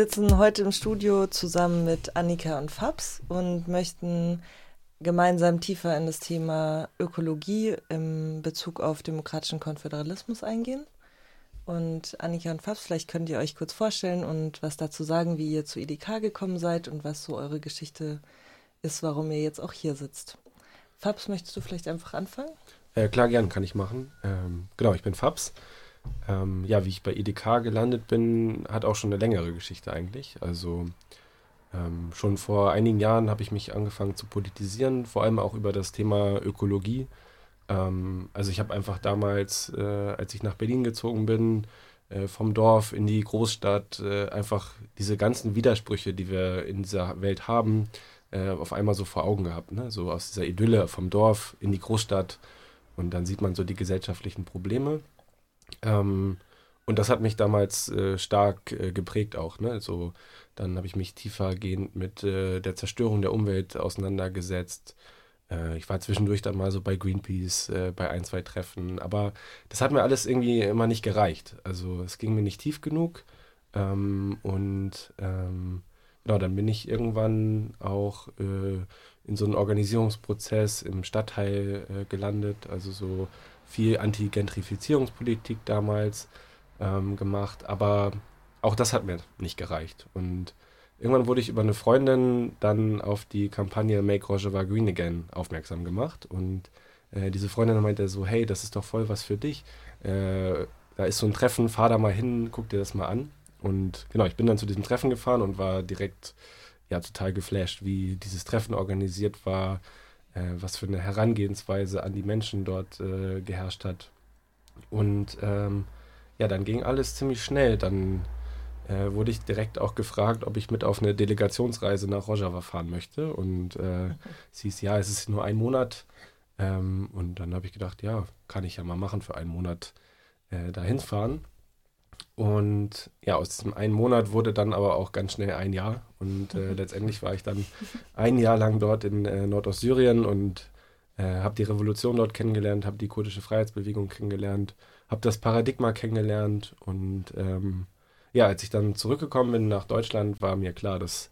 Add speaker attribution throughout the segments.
Speaker 1: Wir sitzen heute im Studio zusammen mit Annika und Fabs und möchten gemeinsam tiefer in das Thema Ökologie im Bezug auf demokratischen Konföderalismus eingehen. Und Annika und Fabs, vielleicht könnt ihr euch kurz vorstellen und was dazu sagen, wie ihr zu IDK gekommen seid und was so eure Geschichte ist, warum ihr jetzt auch hier sitzt. Fabs, möchtest du vielleicht einfach anfangen?
Speaker 2: Äh, klar, gern kann ich machen. Ähm, genau, ich bin Fabs. Ähm, ja, wie ich bei EDK gelandet bin, hat auch schon eine längere Geschichte eigentlich. Also ähm, schon vor einigen Jahren habe ich mich angefangen zu politisieren, vor allem auch über das Thema Ökologie. Ähm, also ich habe einfach damals, äh, als ich nach Berlin gezogen bin, äh, vom Dorf in die Großstadt, äh, einfach diese ganzen Widersprüche, die wir in dieser Welt haben, äh, auf einmal so vor Augen gehabt. Ne? So aus dieser Idylle vom Dorf in die Großstadt. Und dann sieht man so die gesellschaftlichen Probleme. Ähm, und das hat mich damals äh, stark äh, geprägt auch. Ne? So, dann habe ich mich tiefergehend mit äh, der Zerstörung der Umwelt auseinandergesetzt. Äh, ich war zwischendurch dann mal so bei Greenpeace, äh, bei ein, zwei Treffen. Aber das hat mir alles irgendwie immer nicht gereicht. Also es ging mir nicht tief genug. Ähm, und ähm, genau, dann bin ich irgendwann auch äh, in so einen Organisierungsprozess im Stadtteil gelandet. Also so viel Anti-Gentrifizierungspolitik damals ähm, gemacht, aber auch das hat mir nicht gereicht. Und irgendwann wurde ich über eine Freundin dann auf die Kampagne Make Rojava Green Again aufmerksam gemacht und äh, diese Freundin meinte so, hey, das ist doch voll was für dich. Äh, da ist so ein Treffen, fahr da mal hin, guck dir das mal an. Und genau, ich bin dann zu diesem Treffen gefahren und war direkt ja total geflasht, wie dieses Treffen organisiert war, was für eine Herangehensweise an die Menschen dort äh, geherrscht hat. Und ähm, ja, dann ging alles ziemlich schnell. Dann äh, wurde ich direkt auch gefragt, ob ich mit auf eine Delegationsreise nach Rojava fahren möchte. Und äh, es hieß, ja, es ist nur ein Monat. Ähm, und dann habe ich gedacht, ja, kann ich ja mal machen für einen Monat äh, dahin fahren. Und ja, aus diesem einen Monat wurde dann aber auch ganz schnell ein Jahr. Und äh, letztendlich war ich dann ein Jahr lang dort in äh, Nordostsyrien und äh, habe die Revolution dort kennengelernt, habe die kurdische Freiheitsbewegung kennengelernt, habe das Paradigma kennengelernt. Und ähm, ja, als ich dann zurückgekommen bin nach Deutschland, war mir klar, dass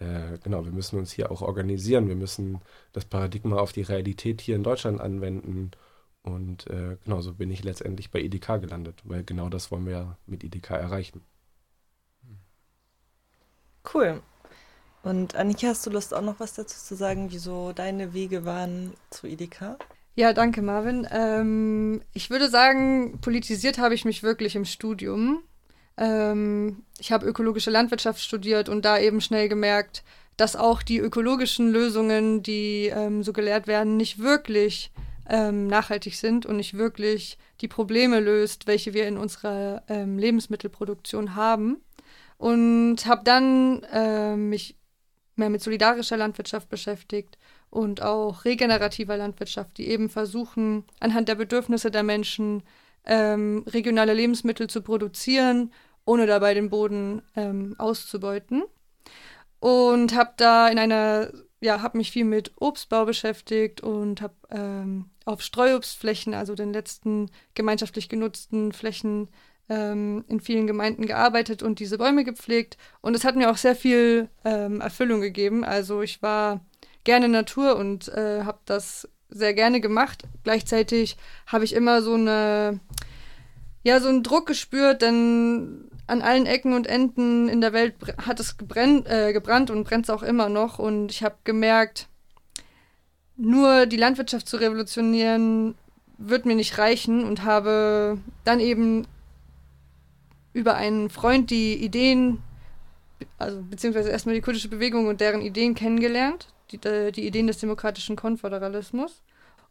Speaker 2: äh, genau, wir müssen uns hier auch organisieren. Wir müssen das Paradigma auf die Realität hier in Deutschland anwenden und äh, genau so bin ich letztendlich bei IDK gelandet, weil genau das wollen wir ja mit IDK erreichen.
Speaker 1: Cool. Und Annika, hast du Lust auch noch was dazu zu sagen, wieso deine Wege waren zu IDK?
Speaker 3: Ja, danke Marvin. Ähm, ich würde sagen, politisiert habe ich mich wirklich im Studium. Ähm, ich habe ökologische Landwirtschaft studiert und da eben schnell gemerkt, dass auch die ökologischen Lösungen, die ähm, so gelehrt werden, nicht wirklich ähm, nachhaltig sind und nicht wirklich die Probleme löst, welche wir in unserer ähm, Lebensmittelproduktion haben. Und habe dann äh, mich mehr mit solidarischer Landwirtschaft beschäftigt und auch regenerativer Landwirtschaft, die eben versuchen, anhand der Bedürfnisse der Menschen ähm, regionale Lebensmittel zu produzieren, ohne dabei den Boden ähm, auszubeuten. Und habe da in einer ja, habe mich viel mit Obstbau beschäftigt und habe ähm, auf Streuobstflächen, also den letzten gemeinschaftlich genutzten Flächen ähm, in vielen Gemeinden gearbeitet und diese Bäume gepflegt. Und es hat mir auch sehr viel ähm, Erfüllung gegeben. Also ich war gerne Natur und äh, habe das sehr gerne gemacht. Gleichzeitig habe ich immer so eine ja so einen Druck gespürt, denn an allen Ecken und Enden in der Welt hat es gebrennt, äh, gebrannt und brennt es auch immer noch. Und ich habe gemerkt, nur die Landwirtschaft zu revolutionieren, wird mir nicht reichen und habe dann eben über einen Freund die Ideen, also beziehungsweise erstmal die kurdische Bewegung und deren Ideen kennengelernt, die, äh, die Ideen des demokratischen Konföderalismus.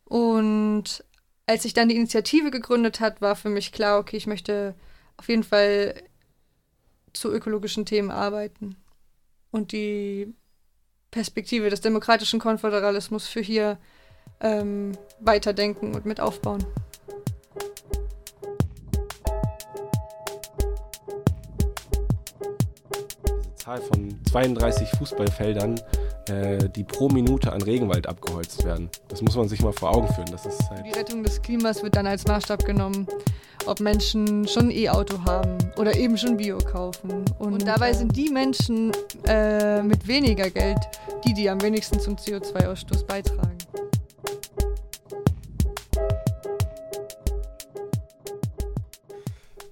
Speaker 3: Und als sich dann die Initiative gegründet hat, war für mich klar, okay, ich möchte auf jeden Fall zu ökologischen Themen arbeiten und die Perspektive des demokratischen Konföderalismus für hier ähm, weiterdenken und mit aufbauen.
Speaker 2: Diese Zahl von 32 Fußballfeldern, äh, die pro Minute an Regenwald abgeholzt werden, das muss man sich mal vor Augen führen. Das ist
Speaker 3: halt die Rettung des Klimas wird dann als Maßstab genommen. ob Menschen schon ein E-Auto haben oder eben schon Bio kaufen. Und, und dabei sind die Menschen äh, mit weniger Geld die, die am wenigsten zum CO2-Ausstoß beitragen.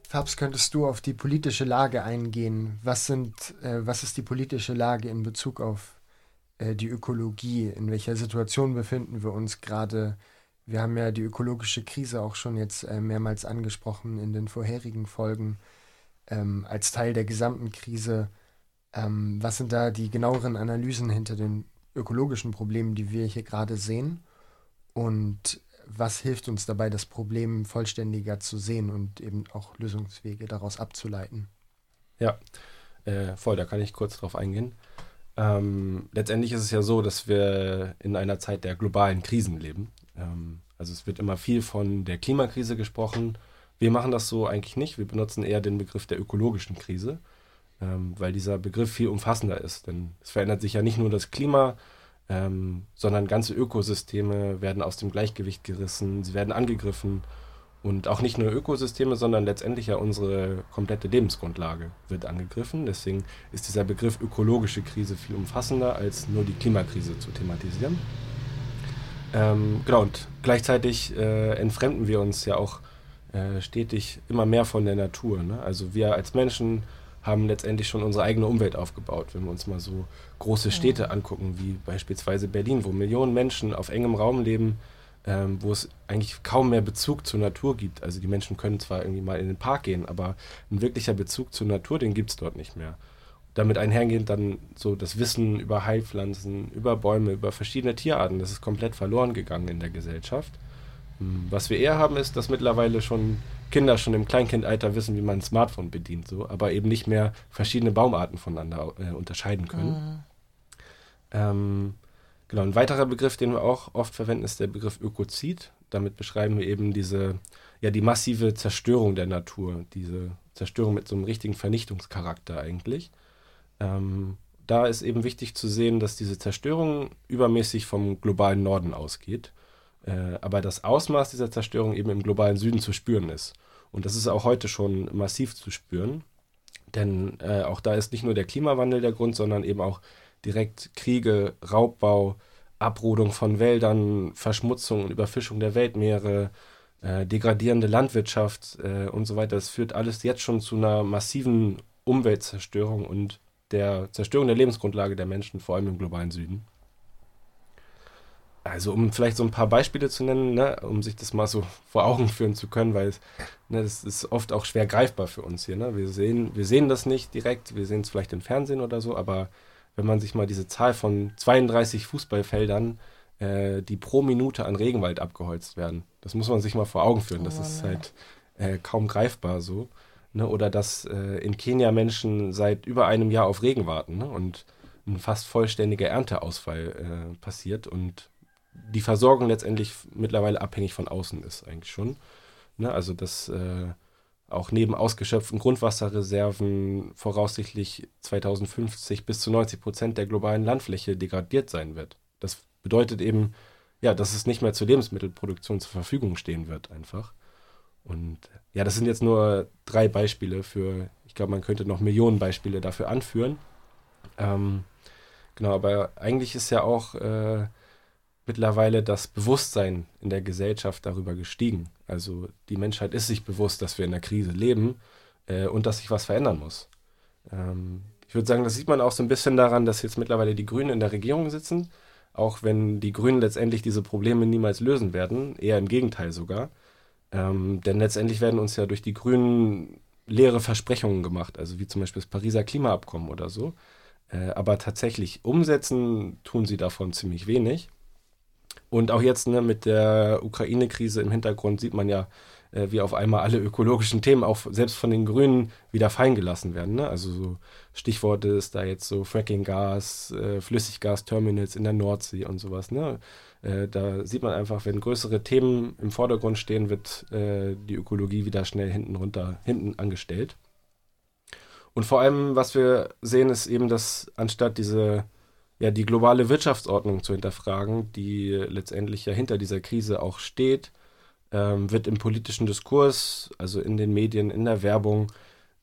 Speaker 4: Fabs, könntest du auf die politische Lage eingehen? Was, sind, äh, was ist die politische Lage in Bezug auf äh, die Ökologie? In welcher Situation befinden wir uns gerade? Wir haben ja die ökologische Krise auch schon jetzt äh, mehrmals angesprochen in den vorherigen Folgen ähm, als Teil der gesamten Krise. Ähm, was sind da die genaueren Analysen hinter den ökologischen Problemen, die wir hier gerade sehen? Und was hilft uns dabei, das Problem vollständiger zu sehen und eben auch Lösungswege daraus abzuleiten?
Speaker 2: Ja, äh, voll, da kann ich kurz drauf eingehen. Ähm, letztendlich ist es ja so, dass wir in einer Zeit der globalen Krisen leben. Ähm, also es wird immer viel von der Klimakrise gesprochen. Wir machen das so eigentlich nicht. Wir benutzen eher den Begriff der ökologischen Krise, ähm, weil dieser Begriff viel umfassender ist. Denn es verändert sich ja nicht nur das Klima, ähm, sondern ganze Ökosysteme werden aus dem Gleichgewicht gerissen, sie werden angegriffen und auch nicht nur Ökosysteme, sondern letztendlich ja unsere komplette Lebensgrundlage wird angegriffen. Deswegen ist dieser Begriff ökologische Krise viel umfassender, als nur die Klimakrise zu thematisieren. Ähm, genau, und gleichzeitig äh, entfremden wir uns ja auch äh, stetig immer mehr von der Natur. Ne? Also wir als Menschen haben letztendlich schon unsere eigene Umwelt aufgebaut. Wenn wir uns mal so große Städte angucken, wie beispielsweise Berlin, wo Millionen Menschen auf engem Raum leben, ähm, wo es eigentlich kaum mehr Bezug zur Natur gibt. Also die Menschen können zwar irgendwie mal in den Park gehen, aber ein wirklicher Bezug zur Natur, den gibt es dort nicht mehr. Damit einhergehend dann so das Wissen über Heilpflanzen, über Bäume, über verschiedene Tierarten, das ist komplett verloren gegangen in der Gesellschaft. Hm, was wir eher haben, ist, dass mittlerweile schon Kinder schon im Kleinkindalter wissen, wie man ein Smartphone bedient, so, aber eben nicht mehr verschiedene Baumarten voneinander äh, unterscheiden können. Mhm. Ähm, genau, ein weiterer Begriff, den wir auch oft verwenden, ist der Begriff Ökozid. Damit beschreiben wir eben diese, ja, die massive Zerstörung der Natur, diese Zerstörung mit so einem richtigen Vernichtungscharakter eigentlich. Ähm, da ist eben wichtig zu sehen, dass diese Zerstörung übermäßig vom globalen Norden ausgeht äh, aber das Ausmaß dieser Zerstörung eben im globalen Süden zu spüren ist. Und das ist auch heute schon massiv zu spüren. Denn äh, auch da ist nicht nur der Klimawandel der Grund, sondern eben auch direkt Kriege, Raubbau, Abrodung von Wäldern, Verschmutzung und Überfischung der Weltmeere, äh, degradierende Landwirtschaft äh, und so weiter. Das führt alles jetzt schon zu einer massiven Umweltzerstörung und der Zerstörung der Lebensgrundlage der Menschen, vor allem im globalen Süden. Also um vielleicht so ein paar Beispiele zu nennen, ne, um sich das mal so vor Augen führen zu können, weil es, ne, das ist oft auch schwer greifbar für uns hier. Ne? Wir, sehen, wir sehen das nicht direkt, wir sehen es vielleicht im Fernsehen oder so, aber wenn man sich mal diese Zahl von 32 Fußballfeldern, äh, die pro Minute an Regenwald abgeholzt werden, das muss man sich mal vor Augen führen. Das oh, ist halt äh, kaum greifbar so. Ne? Oder dass äh, in Kenia Menschen seit über einem Jahr auf Regen warten ne? und ein fast vollständiger Ernteausfall äh, passiert und die Versorgung letztendlich mittlerweile abhängig von außen ist, eigentlich schon. Ne? Also, dass äh, auch neben ausgeschöpften Grundwasserreserven voraussichtlich 2050 bis zu 90 Prozent der globalen Landfläche degradiert sein wird. Das bedeutet eben, ja, dass es nicht mehr zur Lebensmittelproduktion zur Verfügung stehen wird, einfach. Und ja, das sind jetzt nur drei Beispiele für, ich glaube, man könnte noch Millionen Beispiele dafür anführen. Ähm, genau, aber eigentlich ist ja auch äh, mittlerweile das Bewusstsein in der Gesellschaft darüber gestiegen. Also die Menschheit ist sich bewusst, dass wir in einer Krise leben äh, und dass sich was verändern muss. Ähm, ich würde sagen, das sieht man auch so ein bisschen daran, dass jetzt mittlerweile die Grünen in der Regierung sitzen, auch wenn die Grünen letztendlich diese Probleme niemals lösen werden, eher im Gegenteil sogar. Ähm, denn letztendlich werden uns ja durch die Grünen leere Versprechungen gemacht, also wie zum Beispiel das Pariser Klimaabkommen oder so. Äh, aber tatsächlich umsetzen tun sie davon ziemlich wenig. Und auch jetzt ne, mit der Ukraine-Krise im Hintergrund sieht man ja, äh, wie auf einmal alle ökologischen Themen auch selbst von den Grünen wieder fallen gelassen werden. Ne? Also so Stichworte ist da jetzt so Fracking-Gas, äh, Flüssiggas-Terminals in der Nordsee und sowas. Ne? Äh, da sieht man einfach, wenn größere Themen im Vordergrund stehen, wird äh, die Ökologie wieder schnell hinten runter, hinten angestellt. Und vor allem, was wir sehen, ist eben, dass anstatt diese ja, die globale Wirtschaftsordnung zu hinterfragen, die letztendlich ja hinter dieser Krise auch steht, ähm, wird im politischen Diskurs, also in den Medien, in der Werbung,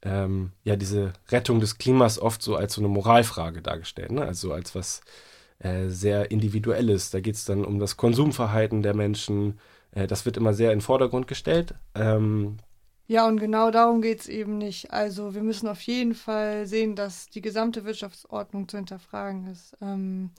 Speaker 2: ähm, ja diese Rettung des Klimas oft so als so eine Moralfrage dargestellt, ne? also als was äh, sehr individuelles. Da geht es dann um das Konsumverhalten der Menschen. Äh, das wird immer sehr in den Vordergrund gestellt. Ähm,
Speaker 3: ja, und genau darum geht es eben nicht. Also wir müssen auf jeden Fall sehen, dass die gesamte Wirtschaftsordnung zu hinterfragen ist. Ähm,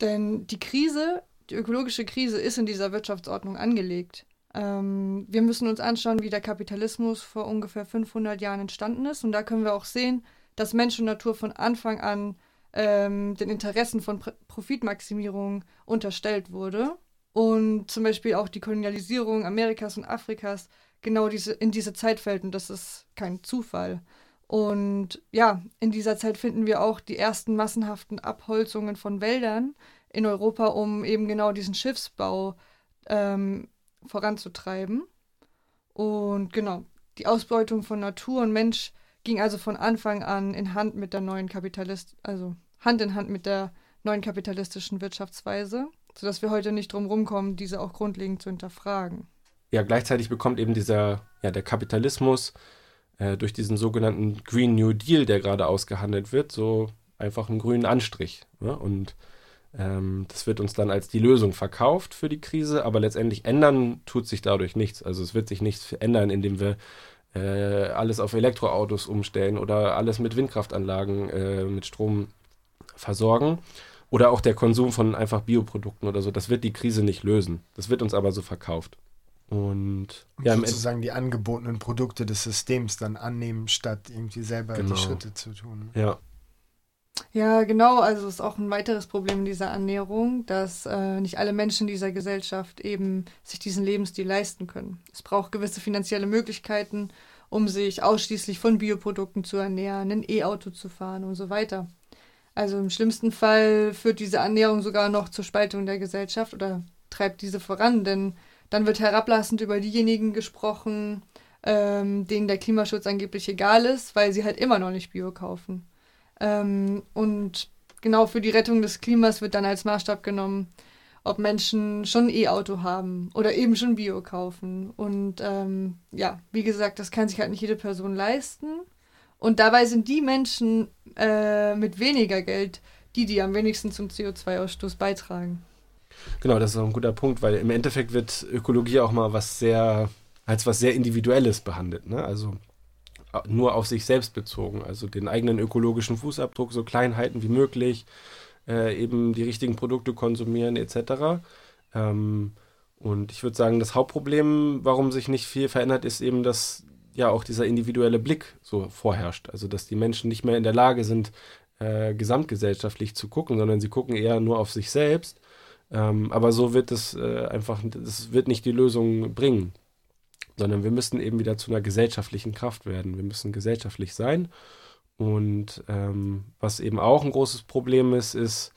Speaker 3: denn die Krise, die ökologische Krise ist in dieser Wirtschaftsordnung angelegt. Ähm, wir müssen uns anschauen, wie der Kapitalismus vor ungefähr 500 Jahren entstanden ist. Und da können wir auch sehen, dass Mensch und Natur von Anfang an ähm, den Interessen von Pr Profitmaximierung unterstellt wurde. Und zum Beispiel auch die Kolonialisierung Amerikas und Afrikas genau diese, in diese Zeit fällt. Und das ist kein Zufall. Und ja, in dieser Zeit finden wir auch die ersten massenhaften Abholzungen von Wäldern in Europa, um eben genau diesen Schiffsbau ähm, voranzutreiben. Und genau, die Ausbeutung von Natur und Mensch ging also von Anfang an in Hand mit der neuen Kapitalist, also Hand in Hand mit der neuen kapitalistischen Wirtschaftsweise, sodass wir heute nicht drum rumkommen, diese auch grundlegend zu hinterfragen.
Speaker 2: Ja, gleichzeitig bekommt eben dieser, ja, der Kapitalismus äh, durch diesen sogenannten Green New Deal, der gerade ausgehandelt wird, so einfach einen grünen Anstrich. Ne? Und ähm, das wird uns dann als die Lösung verkauft für die Krise, aber letztendlich ändern tut sich dadurch nichts. Also es wird sich nichts ändern, indem wir äh, alles auf Elektroautos umstellen oder alles mit Windkraftanlagen äh, mit Strom versorgen. Oder auch der Konsum von einfach Bioprodukten oder so. Das wird die Krise nicht lösen. Das wird uns aber so verkauft. Und
Speaker 4: ja, sozusagen die angebotenen Produkte des Systems dann annehmen, statt irgendwie selber genau. die Schritte zu tun.
Speaker 2: Ja,
Speaker 3: ja, genau. Also ist auch ein weiteres Problem dieser Ernährung, dass äh, nicht alle Menschen dieser Gesellschaft eben sich diesen Lebensstil leisten können. Es braucht gewisse finanzielle Möglichkeiten, um sich ausschließlich von Bioprodukten zu ernähren, ein E-Auto zu fahren und so weiter. Also im schlimmsten Fall führt diese Ernährung sogar noch zur Spaltung der Gesellschaft oder treibt diese voran, denn dann wird herablassend über diejenigen gesprochen, ähm, denen der Klimaschutz angeblich egal ist, weil sie halt immer noch nicht Bio kaufen. Ähm, und genau für die Rettung des Klimas wird dann als Maßstab genommen, ob Menschen schon E-Auto haben oder eben schon Bio kaufen. Und ähm, ja, wie gesagt, das kann sich halt nicht jede Person leisten. Und dabei sind die Menschen äh, mit weniger Geld die, die am wenigsten zum CO2-Ausstoß beitragen.
Speaker 2: Genau, das ist auch ein guter Punkt, weil im Endeffekt wird Ökologie auch mal was sehr, als was sehr Individuelles behandelt. Ne? Also nur auf sich selbst bezogen, also den eigenen ökologischen Fußabdruck so klein halten wie möglich, äh, eben die richtigen Produkte konsumieren etc. Ähm, und ich würde sagen, das Hauptproblem, warum sich nicht viel verändert, ist eben, dass ja auch dieser individuelle Blick so vorherrscht. Also dass die Menschen nicht mehr in der Lage sind, äh, gesamtgesellschaftlich zu gucken, sondern sie gucken eher nur auf sich selbst. Ähm, aber so wird es äh, einfach, das wird nicht die Lösung bringen sondern wir müssen eben wieder zu einer gesellschaftlichen Kraft werden. Wir müssen gesellschaftlich sein. Und ähm, was eben auch ein großes Problem ist, ist,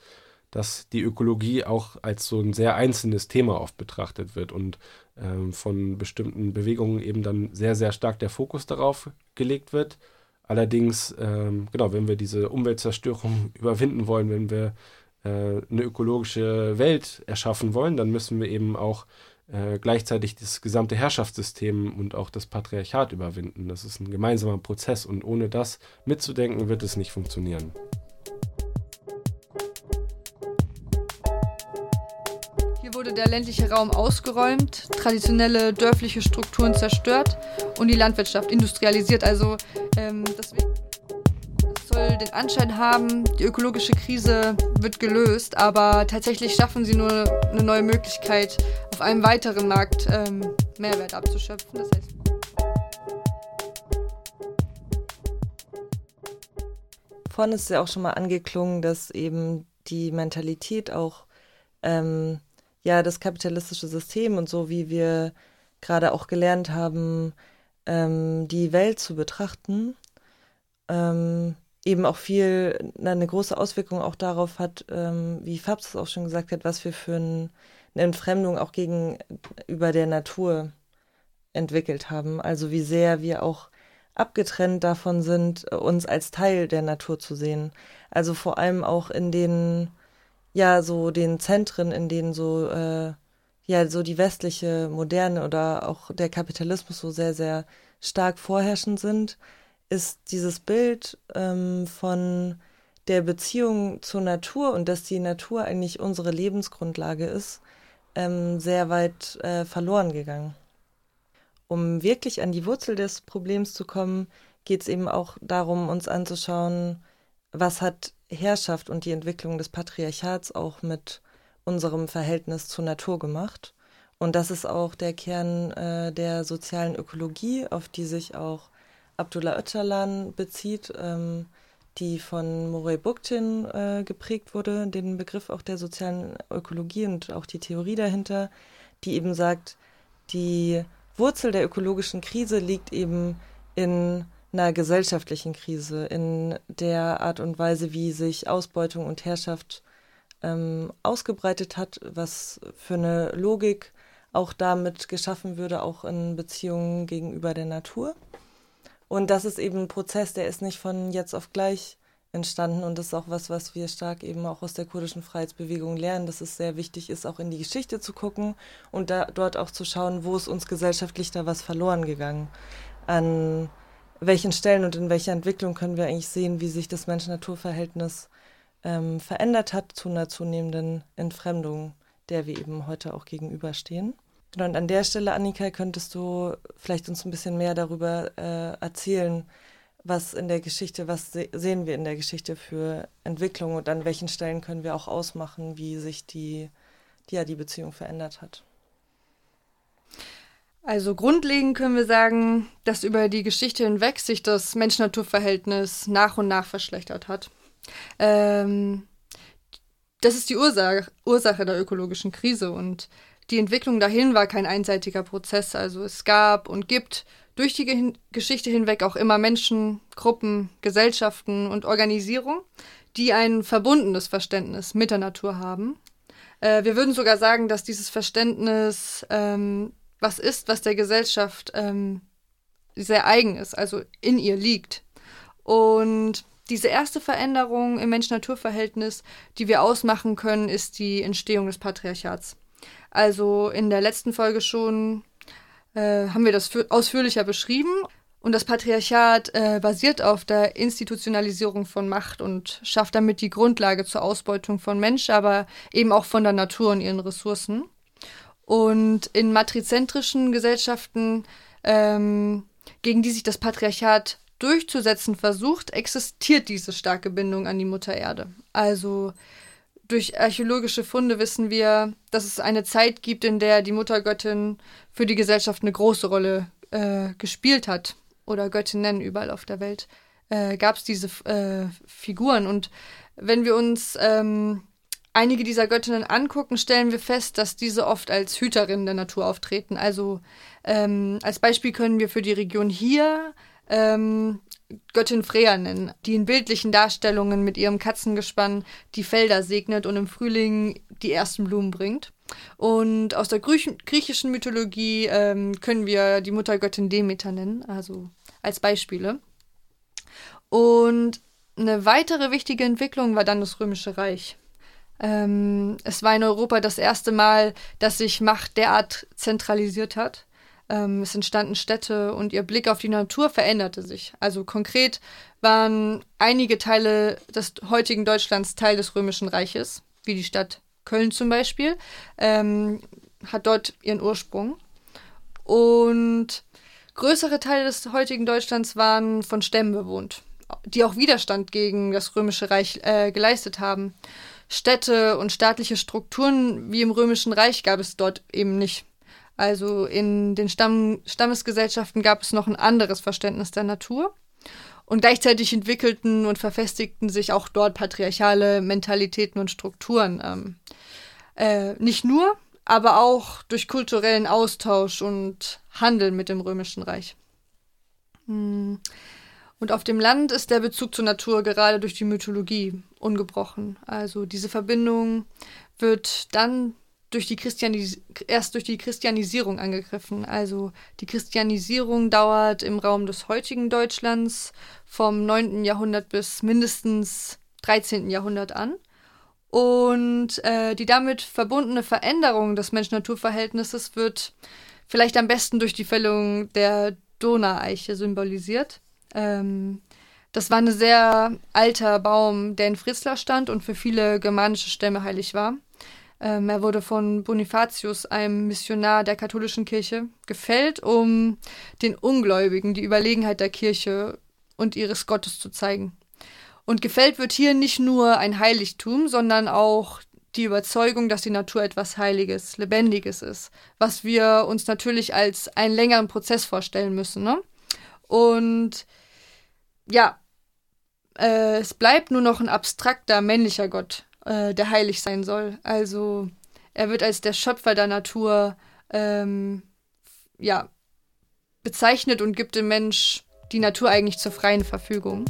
Speaker 2: dass die Ökologie auch als so ein sehr einzelnes Thema oft betrachtet wird und ähm, von bestimmten Bewegungen eben dann sehr, sehr stark der Fokus darauf gelegt wird. Allerdings, ähm, genau, wenn wir diese Umweltzerstörung überwinden wollen, wenn wir eine ökologische Welt erschaffen wollen, dann müssen wir eben auch äh, gleichzeitig das gesamte Herrschaftssystem und auch das Patriarchat überwinden. Das ist ein gemeinsamer Prozess und ohne das mitzudenken, wird es nicht funktionieren.
Speaker 3: Hier wurde der ländliche Raum ausgeräumt, traditionelle dörfliche Strukturen zerstört und die Landwirtschaft industrialisiert. Also ähm, deswegen soll den Anschein haben, die ökologische Krise wird gelöst, aber tatsächlich schaffen sie nur eine neue Möglichkeit, auf einem weiteren Markt ähm, Mehrwert abzuschöpfen. Das heißt,
Speaker 1: Vorhin ist ja auch schon mal angeklungen, dass eben die Mentalität auch ähm, ja das kapitalistische System und so wie wir gerade auch gelernt haben, ähm, die Welt zu betrachten, ähm, eben auch viel, eine große Auswirkung auch darauf hat, ähm, wie Fabs es auch schon gesagt hat, was wir für ein, eine Entfremdung auch gegenüber der Natur entwickelt haben. Also wie sehr wir auch abgetrennt davon sind, uns als Teil der Natur zu sehen. Also vor allem auch in den, ja, so den Zentren, in denen so, äh, ja so die westliche Moderne oder auch der Kapitalismus so sehr, sehr stark vorherrschend sind, ist dieses Bild ähm, von der Beziehung zur Natur und dass die Natur eigentlich unsere Lebensgrundlage ist, ähm, sehr weit äh, verloren gegangen. Um wirklich an die Wurzel des Problems zu kommen, geht es eben auch darum, uns anzuschauen, was hat Herrschaft und die Entwicklung des Patriarchats auch mit unserem Verhältnis zur Natur gemacht. Und das ist auch der Kern äh, der sozialen Ökologie, auf die sich auch Abdullah Öcalan bezieht. Ähm, die von Morey Bookchin äh, geprägt wurde, den Begriff auch der sozialen Ökologie und auch die Theorie dahinter, die eben sagt, die Wurzel der ökologischen Krise liegt eben in einer gesellschaftlichen Krise, in der Art und Weise, wie sich Ausbeutung und Herrschaft ähm, ausgebreitet hat, was für eine Logik auch damit geschaffen würde, auch in Beziehungen gegenüber der Natur. Und das ist eben ein Prozess, der ist nicht von jetzt auf gleich entstanden und das ist auch was, was wir stark eben auch aus der kurdischen Freiheitsbewegung lernen, dass es sehr wichtig ist, auch in die Geschichte zu gucken und da, dort auch zu schauen, wo ist uns gesellschaftlich da was verloren gegangen. An welchen Stellen und in welcher Entwicklung können wir eigentlich sehen, wie sich das Mensch-Natur-Verhältnis ähm, verändert hat zu einer zunehmenden Entfremdung, der wir eben heute auch gegenüberstehen. Genau, und an der Stelle, Annika, könntest du vielleicht uns ein bisschen mehr darüber äh, erzählen, was in der Geschichte, was se sehen wir in der Geschichte für Entwicklung und an welchen Stellen können wir auch ausmachen, wie sich die, die, ja, die Beziehung verändert hat.
Speaker 3: Also grundlegend können wir sagen, dass über die Geschichte hinweg sich das Mensch-Natur-Verhältnis nach und nach verschlechtert hat. Ähm, das ist die Ursache, Ursache der ökologischen Krise und die Entwicklung dahin war kein einseitiger Prozess. Also es gab und gibt durch die Ge Geschichte hinweg auch immer Menschen, Gruppen, Gesellschaften und Organisierungen, die ein verbundenes Verständnis mit der Natur haben. Äh, wir würden sogar sagen, dass dieses Verständnis ähm, was ist, was der Gesellschaft ähm, sehr eigen ist, also in ihr liegt. Und diese erste Veränderung im Mensch-Natur-Verhältnis, die wir ausmachen können, ist die Entstehung des Patriarchats. Also in der letzten Folge schon äh, haben wir das ausführlicher beschrieben. Und das Patriarchat äh, basiert auf der Institutionalisierung von Macht und schafft damit die Grundlage zur Ausbeutung von Menschen, aber eben auch von der Natur und ihren Ressourcen. Und in matrizentrischen Gesellschaften, ähm, gegen die sich das Patriarchat durchzusetzen versucht, existiert diese starke Bindung an die Mutter Erde. Also durch archäologische Funde wissen wir, dass es eine Zeit gibt, in der die Muttergöttin für die Gesellschaft eine große Rolle äh, gespielt hat. Oder Göttinnen überall auf der Welt äh, gab es diese äh, Figuren. Und wenn wir uns ähm, einige dieser Göttinnen angucken, stellen wir fest, dass diese oft als Hüterinnen der Natur auftreten. Also ähm, als Beispiel können wir für die Region hier ähm, Göttin Freya nennen, die in bildlichen Darstellungen mit ihrem Katzengespann die Felder segnet und im Frühling die ersten Blumen bringt. Und aus der griechischen Mythologie ähm, können wir die Muttergöttin Demeter nennen, also als Beispiele. Und eine weitere wichtige Entwicklung war dann das Römische Reich. Ähm, es war in Europa das erste Mal, dass sich Macht derart zentralisiert hat. Ähm, es entstanden Städte und ihr Blick auf die Natur veränderte sich. Also konkret waren einige Teile des heutigen Deutschlands Teil des Römischen Reiches, wie die Stadt Köln zum Beispiel, ähm, hat dort ihren Ursprung. Und größere Teile des heutigen Deutschlands waren von Stämmen bewohnt, die auch Widerstand gegen das Römische Reich äh, geleistet haben. Städte und staatliche Strukturen wie im Römischen Reich gab es dort eben nicht. Also in den Stamm Stammesgesellschaften gab es noch ein anderes Verständnis der Natur. Und gleichzeitig entwickelten und verfestigten sich auch dort patriarchale Mentalitäten und Strukturen. Ähm, äh, nicht nur, aber auch durch kulturellen Austausch und Handel mit dem Römischen Reich. Hm. Und auf dem Land ist der Bezug zur Natur gerade durch die Mythologie ungebrochen. Also diese Verbindung wird dann durch die erst durch die Christianisierung angegriffen. Also die Christianisierung dauert im Raum des heutigen Deutschlands vom 9. Jahrhundert bis mindestens 13. Jahrhundert an. Und äh, die damit verbundene Veränderung des Mensch-Natur-Verhältnisses wird vielleicht am besten durch die Fällung der Donaueiche symbolisiert. Ähm, das war ein sehr alter Baum, der in Fritzlar stand und für viele germanische Stämme heilig war. Ähm, er wurde von Bonifatius, einem Missionar der katholischen Kirche, gefällt, um den Ungläubigen die Überlegenheit der Kirche und ihres Gottes zu zeigen. Und gefällt wird hier nicht nur ein Heiligtum, sondern auch die Überzeugung, dass die Natur etwas Heiliges, Lebendiges ist, was wir uns natürlich als einen längeren Prozess vorstellen müssen. Ne? Und ja, äh, es bleibt nur noch ein abstrakter männlicher Gott, äh, der heilig sein soll. Also er wird als der Schöpfer der Natur ähm, ja, bezeichnet und gibt dem Mensch die Natur eigentlich zur freien Verfügung.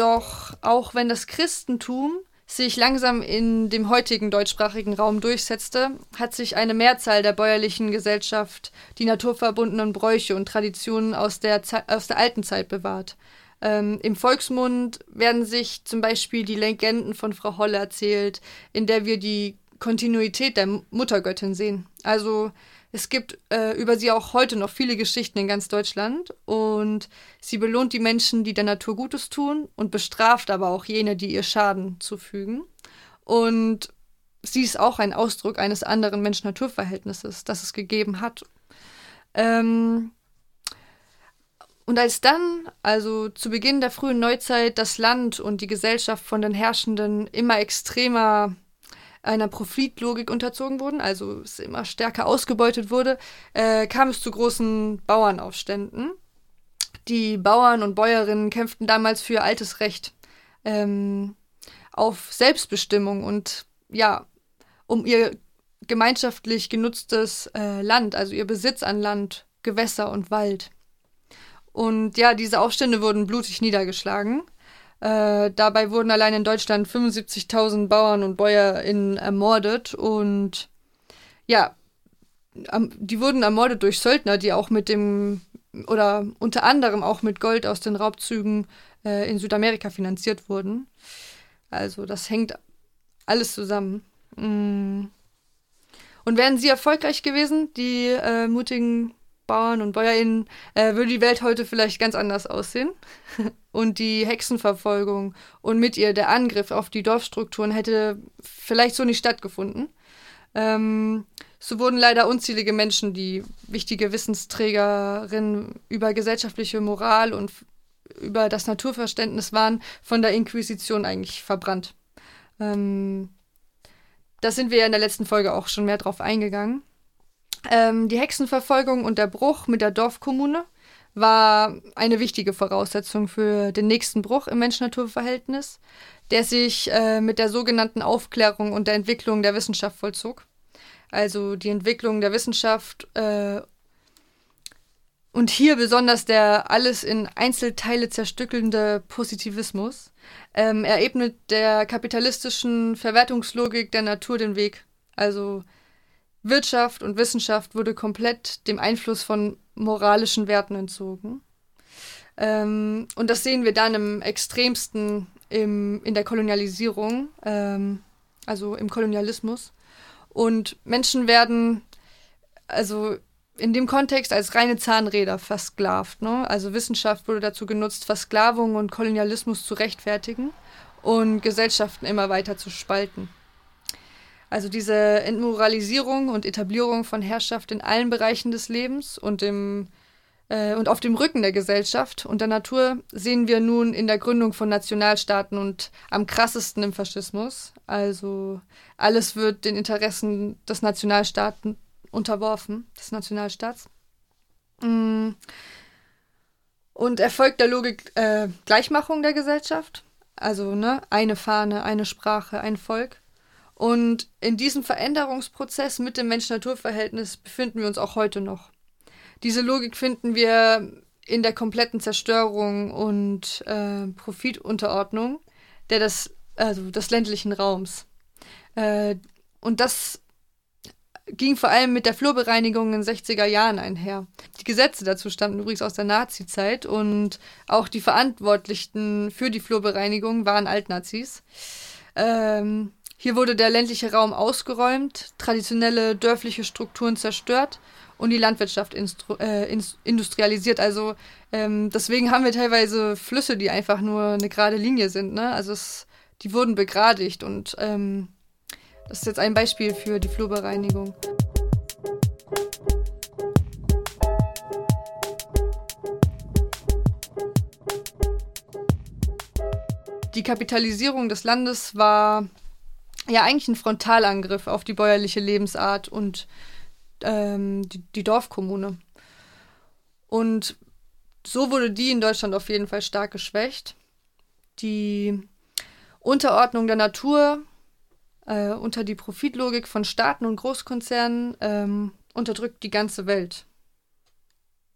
Speaker 3: Doch auch wenn das Christentum sich langsam in dem heutigen deutschsprachigen Raum durchsetzte, hat sich eine Mehrzahl der bäuerlichen Gesellschaft die naturverbundenen Bräuche und Traditionen aus der, aus der alten Zeit bewahrt. Ähm, Im Volksmund werden sich zum Beispiel die Legenden von Frau Holle erzählt, in der wir die Kontinuität der Muttergöttin sehen. Also es gibt äh, über sie auch heute noch viele Geschichten in ganz Deutschland und sie belohnt die Menschen, die der Natur Gutes tun und bestraft aber auch jene, die ihr Schaden zufügen. Und sie ist auch ein Ausdruck eines anderen Mensch-Natur-Verhältnisses, das es gegeben hat. Ähm und als dann, also zu Beginn der frühen Neuzeit, das Land und die Gesellschaft von den Herrschenden immer extremer einer Profitlogik unterzogen wurden, also es immer stärker ausgebeutet wurde, äh, kam es zu großen Bauernaufständen. Die Bauern und Bäuerinnen kämpften damals für altes Recht ähm, auf Selbstbestimmung und ja, um ihr gemeinschaftlich genutztes äh, Land, also ihr Besitz an Land, Gewässer und Wald. Und ja, diese Aufstände wurden blutig niedergeschlagen. Äh, dabei wurden allein in Deutschland 75.000 Bauern und BäuerInnen ermordet und ja, die wurden ermordet durch Söldner, die auch mit dem oder unter anderem auch mit Gold aus den Raubzügen äh, in Südamerika finanziert wurden. Also das hängt alles zusammen. Mm. Und wären sie erfolgreich gewesen, die äh, mutigen Bauern und BäuerInnen, äh, würde die Welt heute vielleicht ganz anders aussehen. und die Hexenverfolgung und mit ihr der Angriff auf die Dorfstrukturen hätte vielleicht so nicht stattgefunden. Ähm, so wurden leider unzählige Menschen, die wichtige Wissensträgerinnen über gesellschaftliche Moral und über das Naturverständnis waren, von der Inquisition eigentlich verbrannt. Ähm, da sind wir ja in der letzten Folge auch schon mehr drauf eingegangen. Ähm, die Hexenverfolgung und der Bruch mit der Dorfkommune war eine wichtige Voraussetzung für den nächsten Bruch im Mensch-Natur-Verhältnis, der sich äh, mit der sogenannten Aufklärung und der Entwicklung der Wissenschaft vollzog. Also die Entwicklung der Wissenschaft äh, und hier besonders der alles in Einzelteile zerstückelnde Positivismus. Ähm, er ebnet der kapitalistischen Verwertungslogik der Natur den Weg. Also Wirtschaft und Wissenschaft wurde komplett dem Einfluss von moralischen Werten entzogen. Ähm, und das sehen wir dann im extremsten im, in der Kolonialisierung, ähm, also im Kolonialismus. Und Menschen werden also in dem Kontext als reine Zahnräder versklavt. Ne? Also Wissenschaft wurde dazu genutzt, Versklavung und Kolonialismus zu rechtfertigen und Gesellschaften immer weiter zu spalten. Also diese Entmoralisierung und Etablierung von Herrschaft in allen Bereichen des Lebens und im äh, und auf dem Rücken der Gesellschaft und der Natur sehen wir nun in der Gründung von Nationalstaaten und am krassesten im Faschismus. Also alles wird den Interessen des Nationalstaaten unterworfen, des Nationalstaats. Mm. Und erfolgt der Logik äh, Gleichmachung der Gesellschaft. Also ne, eine Fahne, eine Sprache, ein Volk. Und in diesem Veränderungsprozess mit dem Mensch-Natur-Verhältnis befinden wir uns auch heute noch. Diese Logik finden wir in der kompletten Zerstörung und äh, Profitunterordnung der das, also des ländlichen Raums. Äh, und das ging vor allem mit der Flurbereinigung in den 60er Jahren einher. Die Gesetze dazu stammten übrigens aus der Nazi-Zeit und auch die Verantwortlichen für die Flurbereinigung waren Altnazis. Ähm, hier wurde der ländliche Raum ausgeräumt, traditionelle dörfliche Strukturen zerstört und die Landwirtschaft äh, industrialisiert. Also ähm, deswegen haben wir teilweise Flüsse, die einfach nur eine gerade Linie sind. Ne? Also es, die wurden begradigt und ähm, das ist jetzt ein Beispiel für die Flurbereinigung. Die Kapitalisierung des Landes war ja eigentlich ein Frontalangriff auf die bäuerliche Lebensart und ähm, die, die Dorfkommune. Und so wurde die in Deutschland auf jeden Fall stark geschwächt. Die Unterordnung der Natur äh, unter die Profitlogik von Staaten und Großkonzernen ähm, unterdrückt die ganze Welt.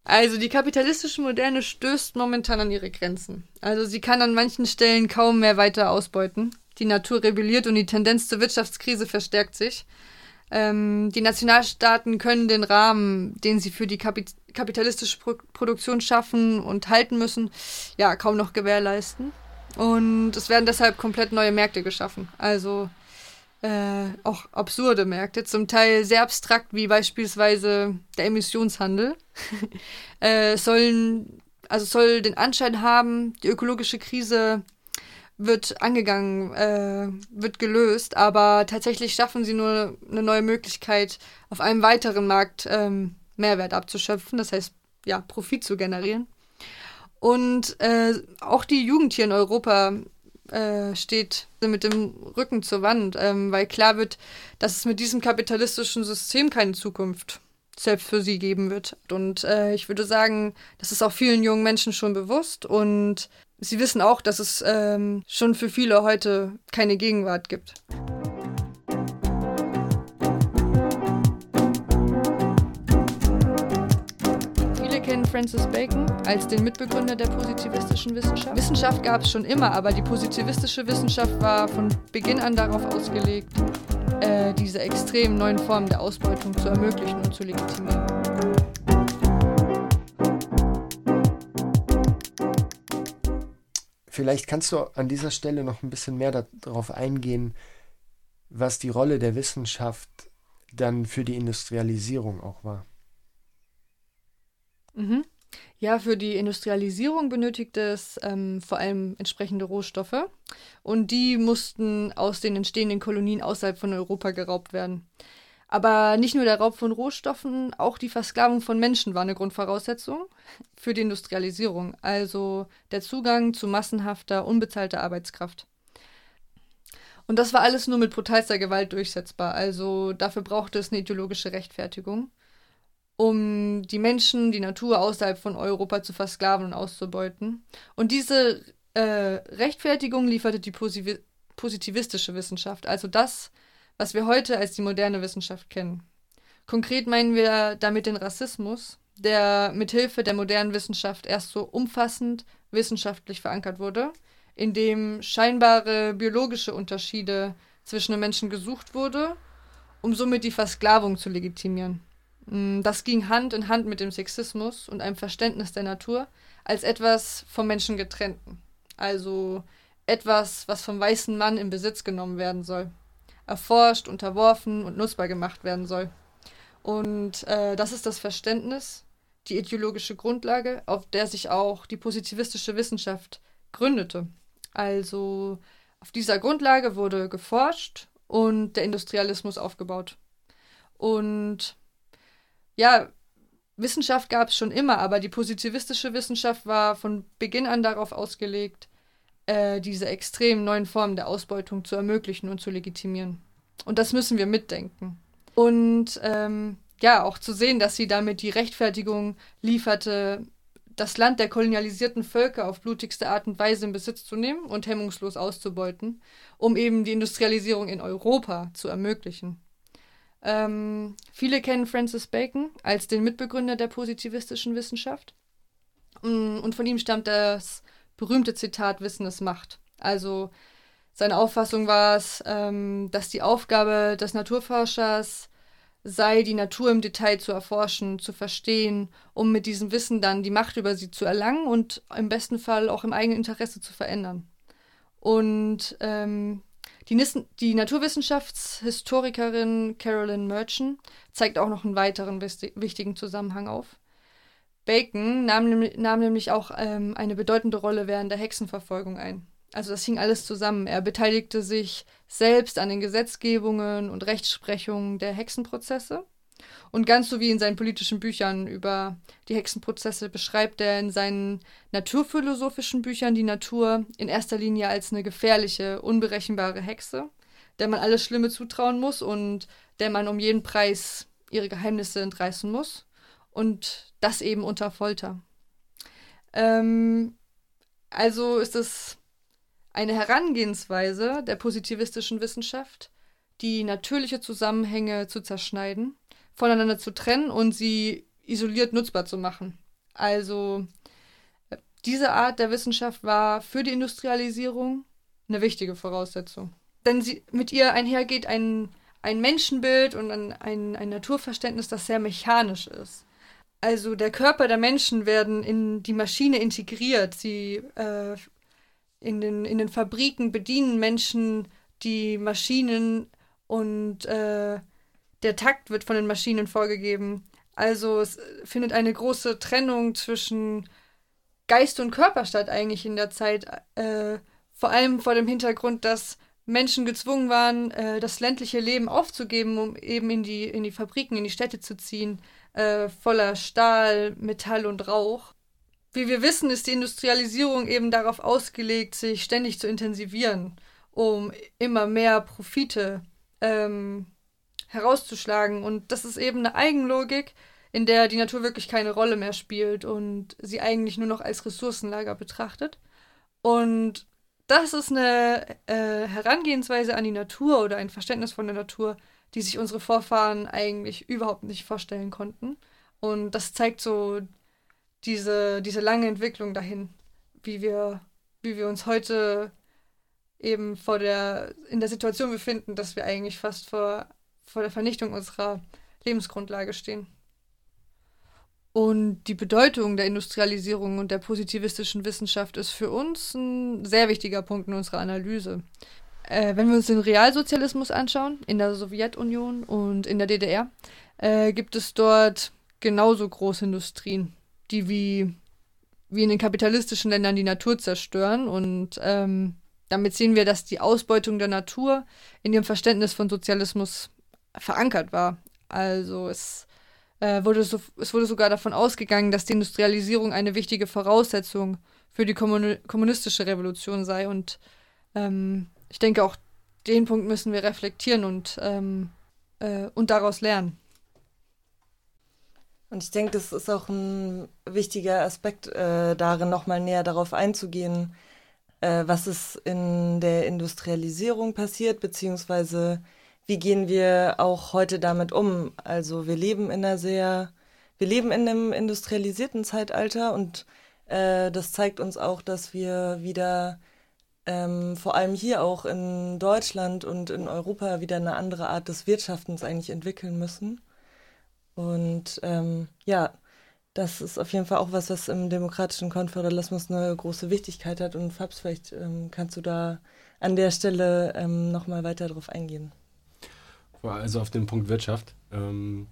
Speaker 3: Also die kapitalistische Moderne stößt momentan an ihre Grenzen. Also sie kann an manchen Stellen kaum mehr weiter ausbeuten die Natur rebelliert und die Tendenz zur Wirtschaftskrise verstärkt sich. Ähm, die Nationalstaaten können den Rahmen, den sie für die Kapit kapitalistische Pro Produktion schaffen und halten müssen, ja, kaum noch gewährleisten. Und es werden deshalb komplett neue Märkte geschaffen. Also äh, auch absurde Märkte, zum Teil sehr abstrakt, wie beispielsweise der Emissionshandel. äh, sollen, also soll den Anschein haben, die ökologische Krise wird angegangen, äh, wird gelöst, aber tatsächlich schaffen sie nur eine neue Möglichkeit, auf einem weiteren Markt ähm, Mehrwert abzuschöpfen, das heißt, ja, Profit zu generieren. Und äh, auch die Jugend hier in Europa äh, steht mit dem Rücken zur Wand, ähm, weil klar wird, dass es mit diesem kapitalistischen System keine Zukunft selbst für sie geben wird. Und äh, ich würde sagen, das ist auch vielen jungen Menschen schon bewusst und Sie wissen auch, dass es ähm, schon für viele heute keine Gegenwart gibt. Viele kennen Francis Bacon als den Mitbegründer der positivistischen Wissenschaft. Wissenschaft gab es schon immer, aber die positivistische Wissenschaft war von Beginn an darauf ausgelegt, äh, diese extremen neuen Formen der Ausbeutung zu ermöglichen und zu legitimieren.
Speaker 4: Vielleicht kannst du an dieser Stelle noch ein bisschen mehr darauf eingehen, was die Rolle der Wissenschaft dann für die Industrialisierung auch war.
Speaker 3: Mhm. Ja, für die Industrialisierung benötigte es ähm, vor allem entsprechende Rohstoffe und die mussten aus den entstehenden Kolonien außerhalb von Europa geraubt werden. Aber nicht nur der Raub von Rohstoffen, auch die Versklavung von Menschen war eine Grundvoraussetzung für die Industrialisierung, also der Zugang zu massenhafter, unbezahlter Arbeitskraft. Und das war alles nur mit brutalster Gewalt durchsetzbar, also dafür brauchte es eine ideologische Rechtfertigung, um die Menschen, die Natur außerhalb von Europa zu versklaven und auszubeuten. Und diese äh, Rechtfertigung lieferte die positivistische Wissenschaft, also das, was wir heute als die moderne Wissenschaft kennen. Konkret meinen wir damit den Rassismus, der mithilfe der modernen Wissenschaft erst so umfassend wissenschaftlich verankert wurde, indem scheinbare biologische Unterschiede zwischen den Menschen gesucht wurde, um somit die Versklavung zu legitimieren. Mm, das ging Hand in Hand mit dem Sexismus und einem Verständnis der Natur als etwas vom Menschen getrennten, also etwas, was vom weißen Mann in Besitz genommen werden soll erforscht, unterworfen und nutzbar gemacht werden soll. Und äh, das ist das Verständnis, die ideologische Grundlage, auf der sich auch die positivistische Wissenschaft gründete. Also auf dieser Grundlage wurde geforscht und der Industrialismus aufgebaut. Und ja, Wissenschaft gab es schon immer, aber die positivistische Wissenschaft war von Beginn an darauf ausgelegt, äh, diese extremen neuen Formen der Ausbeutung zu ermöglichen und zu legitimieren. Und das müssen wir mitdenken. Und ähm, ja, auch zu sehen, dass sie damit die Rechtfertigung lieferte, das Land der kolonialisierten Völker auf blutigste Art und Weise in Besitz zu nehmen und hemmungslos auszubeuten, um eben die Industrialisierung in Europa zu ermöglichen. Ähm, viele kennen Francis Bacon als den Mitbegründer der positivistischen Wissenschaft. Mm, und von ihm stammt das berühmte Zitat Wissen ist Macht. Also seine Auffassung war es, ähm, dass die Aufgabe des Naturforschers sei, die Natur im Detail zu erforschen, zu verstehen, um mit diesem Wissen dann die Macht über sie zu erlangen und im besten Fall auch im eigenen Interesse zu verändern. Und ähm, die, die, Naturwissenschaftshistorikerin Carolyn Merchant zeigt auch noch einen weiteren wichtigen Zusammenhang auf. Bacon nahm, nahm nämlich auch ähm, eine bedeutende Rolle während der Hexenverfolgung ein. Also das hing alles zusammen. Er beteiligte sich selbst an den Gesetzgebungen und Rechtsprechungen der Hexenprozesse. Und ganz so wie in seinen politischen Büchern über die Hexenprozesse beschreibt er in seinen naturphilosophischen Büchern die Natur in erster Linie als eine gefährliche, unberechenbare Hexe, der man alles Schlimme zutrauen muss und der man um jeden Preis ihre Geheimnisse entreißen muss. Und das eben unter Folter. Ähm, also ist es eine Herangehensweise der positivistischen Wissenschaft, die natürliche Zusammenhänge zu zerschneiden, voneinander zu trennen und sie isoliert nutzbar zu machen. Also diese Art der Wissenschaft war für die Industrialisierung eine wichtige Voraussetzung. Denn sie, mit ihr einhergeht ein, ein Menschenbild und ein, ein, ein Naturverständnis, das sehr mechanisch ist. Also der Körper der Menschen werden in die Maschine integriert. Sie äh, in den, in den Fabriken bedienen Menschen die Maschinen und äh, der Takt wird von den Maschinen vorgegeben. Also es findet eine große Trennung zwischen Geist und Körper statt eigentlich in der Zeit. Äh, vor allem vor dem Hintergrund, dass Menschen gezwungen waren, äh, das ländliche Leben aufzugeben, um eben in die, in die Fabriken, in die Städte zu ziehen, äh, voller Stahl, Metall und Rauch. Wie wir wissen, ist die Industrialisierung eben darauf ausgelegt, sich ständig zu intensivieren, um immer mehr Profite ähm, herauszuschlagen. Und das ist eben eine Eigenlogik, in der die Natur wirklich keine Rolle mehr spielt und sie eigentlich nur noch als Ressourcenlager betrachtet. Und das ist eine äh, Herangehensweise an die Natur oder ein Verständnis von der Natur, die sich unsere Vorfahren eigentlich überhaupt nicht vorstellen konnten. Und das zeigt so diese, diese lange Entwicklung dahin, wie wir, wie wir uns heute eben vor der, in der Situation befinden, dass wir eigentlich fast vor, vor der Vernichtung unserer Lebensgrundlage stehen. Und die Bedeutung der Industrialisierung und der positivistischen Wissenschaft ist für uns ein sehr wichtiger Punkt in unserer Analyse. Äh, wenn wir uns den Realsozialismus anschauen, in der Sowjetunion und in der DDR, äh, gibt es dort genauso große Industrien die wie, wie in den kapitalistischen Ländern die Natur zerstören. Und ähm, damit sehen wir, dass die Ausbeutung der Natur in ihrem Verständnis von Sozialismus verankert war. Also es, äh, wurde so, es wurde sogar davon ausgegangen, dass die Industrialisierung eine wichtige Voraussetzung für die Kommun kommunistische Revolution sei. Und ähm, ich denke, auch den Punkt müssen wir reflektieren und, ähm, äh, und daraus lernen.
Speaker 1: Und ich denke, das ist auch ein wichtiger Aspekt äh, darin, nochmal näher darauf einzugehen, äh, was ist in der Industrialisierung passiert, beziehungsweise wie gehen wir auch heute damit um. Also wir leben in einer sehr, wir leben in einem industrialisierten Zeitalter und äh, das zeigt uns auch, dass wir wieder ähm, vor allem hier auch in Deutschland und in Europa wieder eine andere Art des Wirtschaftens eigentlich entwickeln müssen. Und ähm, ja, das ist auf jeden Fall auch was, was im demokratischen Konföderalismus eine große Wichtigkeit hat. Und Fabs, vielleicht ähm, kannst du da an der Stelle ähm, nochmal weiter drauf eingehen.
Speaker 2: Also auf den Punkt Wirtschaft. Ähm,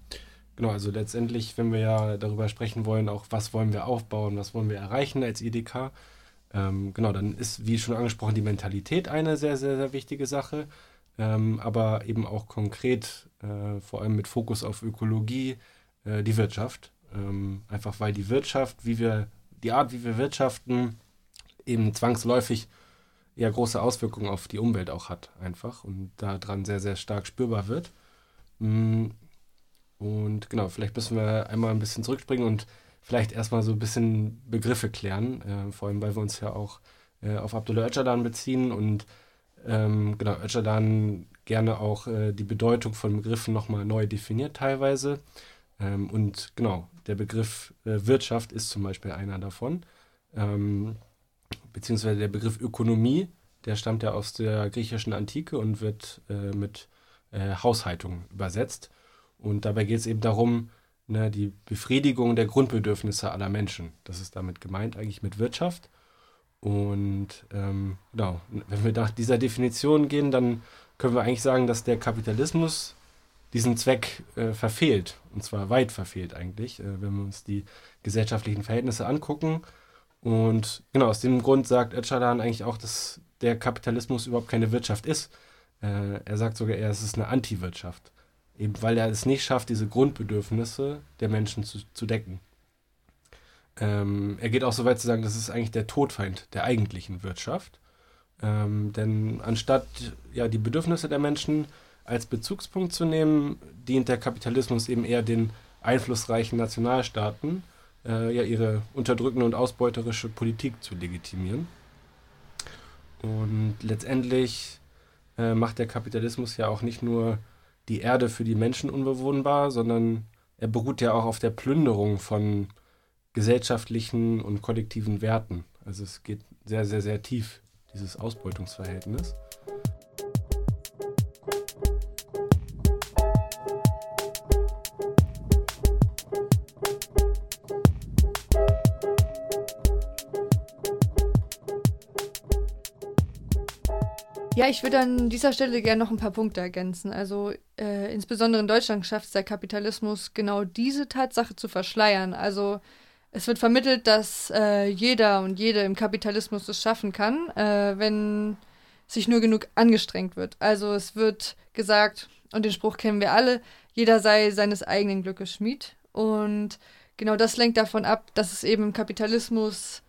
Speaker 2: genau, also letztendlich, wenn wir ja darüber sprechen wollen, auch was wollen wir aufbauen, was wollen wir erreichen als IDK, ähm, genau, dann ist, wie schon angesprochen, die Mentalität eine sehr, sehr, sehr wichtige Sache ähm, aber eben auch konkret, äh, vor allem mit Fokus auf Ökologie, äh, die Wirtschaft. Ähm, einfach weil die Wirtschaft, wie wir, die Art, wie wir wirtschaften, eben zwangsläufig ja große Auswirkungen auf die Umwelt auch hat, einfach und daran sehr, sehr stark spürbar wird. Mm, und genau, vielleicht müssen wir einmal ein bisschen zurückspringen und vielleicht erstmal so ein bisschen Begriffe klären, äh, vor allem weil wir uns ja auch äh, auf Abdullah Öcalan beziehen und ähm, genau, Öcalan gerne auch äh, die Bedeutung von Begriffen nochmal neu definiert teilweise. Ähm, und genau, der Begriff äh, Wirtschaft ist zum Beispiel einer davon. Ähm, beziehungsweise der Begriff Ökonomie, der stammt ja aus der griechischen Antike und wird äh, mit äh, Haushaltung übersetzt. Und dabei geht es eben darum, ne, die Befriedigung der Grundbedürfnisse aller Menschen. Das ist damit gemeint eigentlich mit Wirtschaft. Und ähm, genau, wenn wir nach dieser Definition gehen, dann können wir eigentlich sagen, dass der Kapitalismus diesen Zweck äh, verfehlt. Und zwar weit verfehlt eigentlich, äh, wenn wir uns die gesellschaftlichen Verhältnisse angucken. Und genau aus dem Grund sagt Öcalan eigentlich auch, dass der Kapitalismus überhaupt keine Wirtschaft ist. Äh, er sagt sogar eher, es ist eine Antiwirtschaft. Eben weil er es nicht schafft, diese Grundbedürfnisse der Menschen zu, zu decken. Ähm, er geht auch so weit zu sagen, das ist eigentlich der Todfeind der eigentlichen Wirtschaft. Ähm, denn anstatt ja, die Bedürfnisse der Menschen als Bezugspunkt zu nehmen, dient der Kapitalismus eben eher den einflussreichen Nationalstaaten, äh, ja, ihre unterdrückende und ausbeuterische Politik zu legitimieren. Und letztendlich äh, macht der Kapitalismus ja auch nicht nur die Erde für die Menschen unbewohnbar, sondern er beruht ja auch auf der Plünderung von gesellschaftlichen und kollektiven Werten. Also es geht sehr, sehr, sehr tief, dieses Ausbeutungsverhältnis.
Speaker 3: Ja, ich würde an dieser Stelle gerne noch ein paar Punkte ergänzen. Also äh, insbesondere in Deutschland schafft es der Kapitalismus genau diese Tatsache zu verschleiern. Also es wird vermittelt, dass äh, jeder und jede im Kapitalismus es schaffen kann, äh, wenn sich nur genug angestrengt wird. Also es wird gesagt, und den Spruch kennen wir alle, jeder sei seines eigenen Glückes Schmied. Und genau das lenkt davon ab, dass es eben im Kapitalismus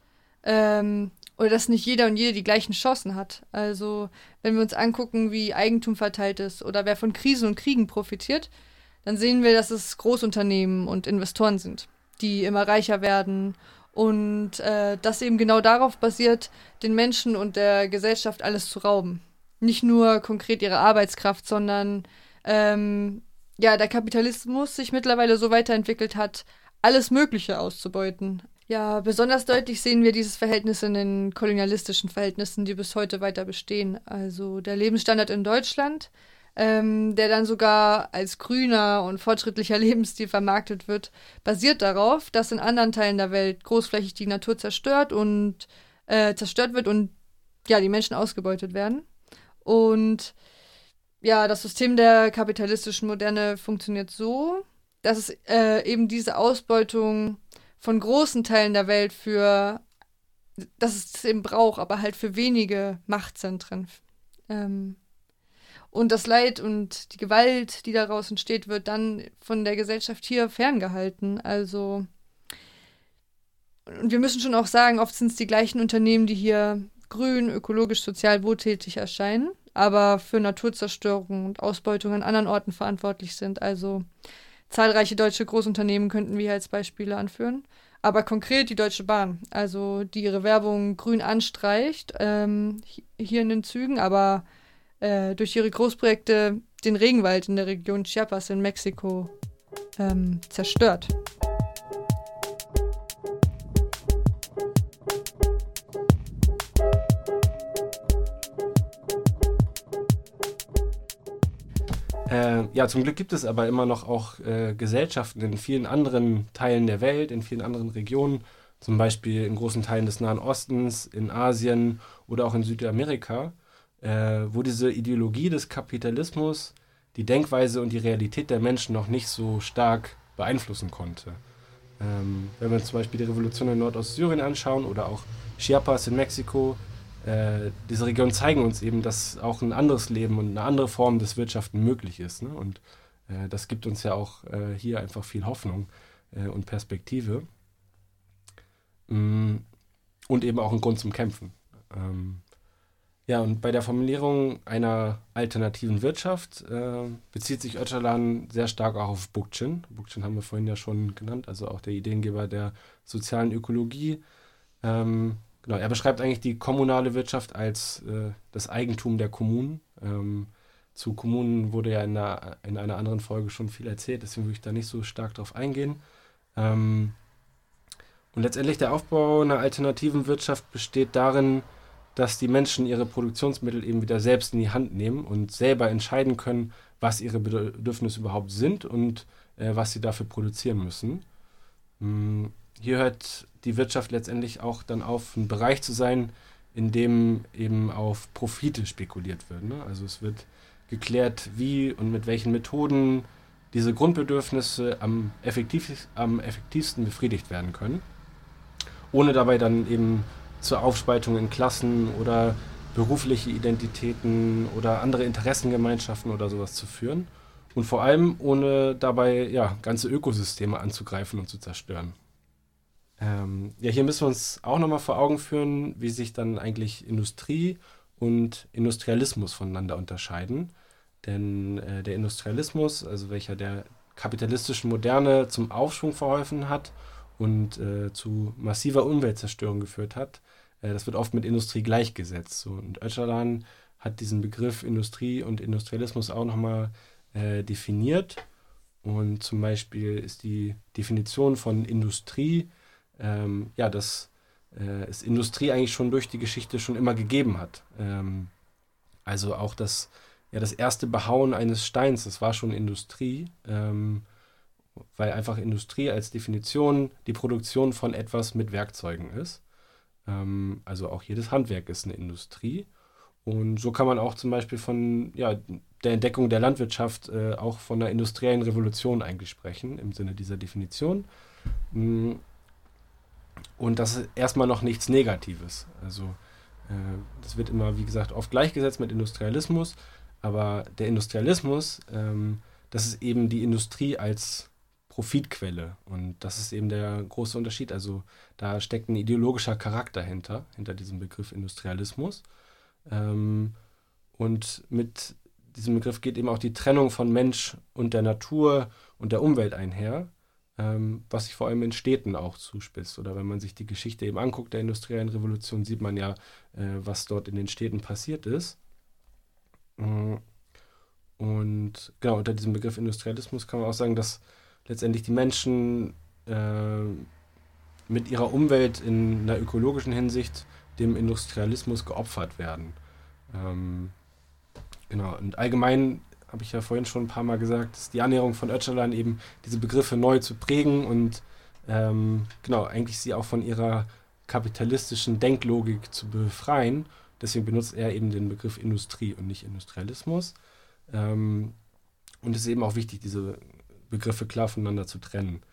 Speaker 3: ähm, oder dass nicht jeder und jede die gleichen Chancen hat. Also wenn wir uns angucken, wie Eigentum verteilt ist oder wer von Krisen und Kriegen profitiert, dann sehen wir, dass es Großunternehmen und Investoren sind die immer reicher werden und äh, das eben genau darauf basiert, den Menschen und der Gesellschaft alles zu rauben. Nicht nur konkret ihre Arbeitskraft, sondern ähm, ja, der Kapitalismus sich mittlerweile so weiterentwickelt hat, alles Mögliche auszubeuten. Ja, besonders deutlich sehen wir dieses Verhältnis in den kolonialistischen Verhältnissen, die bis heute weiter bestehen. Also der Lebensstandard in Deutschland ähm, der dann sogar als grüner und fortschrittlicher Lebensstil vermarktet wird, basiert darauf, dass in anderen Teilen der Welt großflächig die Natur zerstört und äh, zerstört wird und ja, die Menschen ausgebeutet werden. Und ja, das System der kapitalistischen Moderne funktioniert so, dass es äh, eben diese Ausbeutung von großen Teilen der Welt für, dass es eben braucht, aber halt für wenige Machtzentren ähm, und das Leid und die Gewalt, die daraus entsteht, wird dann von der Gesellschaft hier ferngehalten. Also, und wir müssen schon auch sagen, oft sind es die gleichen Unternehmen, die hier grün, ökologisch, sozial wohltätig erscheinen, aber für Naturzerstörung und Ausbeutung an anderen Orten verantwortlich sind. Also zahlreiche deutsche Großunternehmen könnten wir als Beispiele anführen. Aber konkret die Deutsche Bahn, also die ihre Werbung grün anstreicht, ähm, hier in den Zügen, aber äh, durch ihre Großprojekte den Regenwald in der Region Chiapas in Mexiko ähm, zerstört.
Speaker 2: Äh, ja, zum Glück gibt es aber immer noch auch äh, Gesellschaften in vielen anderen Teilen der Welt, in vielen anderen Regionen, zum Beispiel in großen Teilen des Nahen Ostens, in Asien oder auch in Südamerika, äh, wo diese Ideologie des Kapitalismus die Denkweise und die Realität der Menschen noch nicht so stark beeinflussen konnte. Ähm, wenn wir uns zum Beispiel die Revolution in Nordostsyrien anschauen oder auch Chiapas in Mexiko, äh, diese Regionen zeigen uns eben, dass auch ein anderes Leben und eine andere Form des Wirtschaften möglich ist. Ne? Und äh, das gibt uns ja auch äh, hier einfach viel Hoffnung äh, und Perspektive. Mm, und eben auch einen Grund zum Kämpfen. Ähm, ja, und bei der Formulierung einer alternativen Wirtschaft äh, bezieht sich Öcalan sehr stark auch auf Bookchin. Bookchin haben wir vorhin ja schon genannt, also auch der Ideengeber der sozialen Ökologie. Ähm, genau, er beschreibt eigentlich die kommunale Wirtschaft als äh, das Eigentum der Kommunen. Ähm, zu Kommunen wurde ja in einer, in einer anderen Folge schon viel erzählt, deswegen würde ich da nicht so stark drauf eingehen. Ähm, und letztendlich der Aufbau einer alternativen Wirtschaft besteht darin, dass die Menschen ihre Produktionsmittel eben wieder selbst in die Hand nehmen und selber entscheiden können, was ihre Bedürfnisse überhaupt sind und äh, was sie dafür produzieren müssen. Hm, hier hört die Wirtschaft letztendlich auch dann auf, ein Bereich zu sein, in dem eben auf Profite spekuliert wird. Ne? Also es wird geklärt, wie und mit welchen Methoden diese Grundbedürfnisse am, effektiv, am effektivsten befriedigt werden können, ohne dabei dann eben zur Aufspaltung in Klassen oder berufliche Identitäten oder andere Interessengemeinschaften oder sowas zu führen. Und vor allem ohne dabei ja, ganze Ökosysteme anzugreifen und zu zerstören. Ähm, ja, hier müssen wir uns auch nochmal vor Augen führen, wie sich dann eigentlich Industrie und Industrialismus voneinander unterscheiden. Denn äh, der Industrialismus, also welcher der kapitalistischen Moderne zum Aufschwung verholfen hat und äh, zu massiver Umweltzerstörung geführt hat, äh, das wird oft mit Industrie gleichgesetzt. So. Und Öcalan hat diesen Begriff Industrie und Industrialismus auch nochmal äh, definiert. Und zum Beispiel ist die Definition von Industrie, ähm, ja, dass äh, es Industrie eigentlich schon durch die Geschichte schon immer gegeben hat. Ähm, also auch das, ja, das erste Behauen eines Steins, das war schon Industrie, ähm, weil einfach Industrie als Definition die Produktion von etwas mit Werkzeugen ist. Ähm, also auch jedes Handwerk ist eine Industrie. Und so kann man auch zum Beispiel von ja, der Entdeckung der Landwirtschaft äh, auch von einer industriellen Revolution eigentlich sprechen, im Sinne dieser Definition. Und das ist erstmal noch nichts Negatives. Also äh, das wird immer, wie gesagt, oft gleichgesetzt mit Industrialismus, aber der Industrialismus, ähm, das ist eben die Industrie als Profitquelle. Und das ist eben der große Unterschied. Also da steckt ein ideologischer Charakter hinter, hinter diesem Begriff Industrialismus. Ähm, und mit diesem Begriff geht eben auch die Trennung von Mensch und der Natur und der Umwelt einher, ähm, was sich vor allem in Städten auch zuspitzt. Oder wenn man sich die Geschichte eben anguckt der industriellen Revolution, sieht man ja, äh, was dort in den Städten passiert ist. Mm. Und genau, unter diesem Begriff Industrialismus kann man auch sagen, dass letztendlich die Menschen äh, mit ihrer Umwelt in einer ökologischen Hinsicht dem Industrialismus geopfert werden. Ähm, genau, und allgemein habe ich ja vorhin schon ein paar Mal gesagt, ist die Annäherung von Öcalan eben, diese Begriffe neu zu prägen und ähm, genau, eigentlich sie auch von ihrer kapitalistischen Denklogik zu befreien. Deswegen benutzt er eben den Begriff Industrie und nicht Industrialismus. Ähm, und es ist eben auch wichtig, diese Begriffe klar voneinander zu trennen.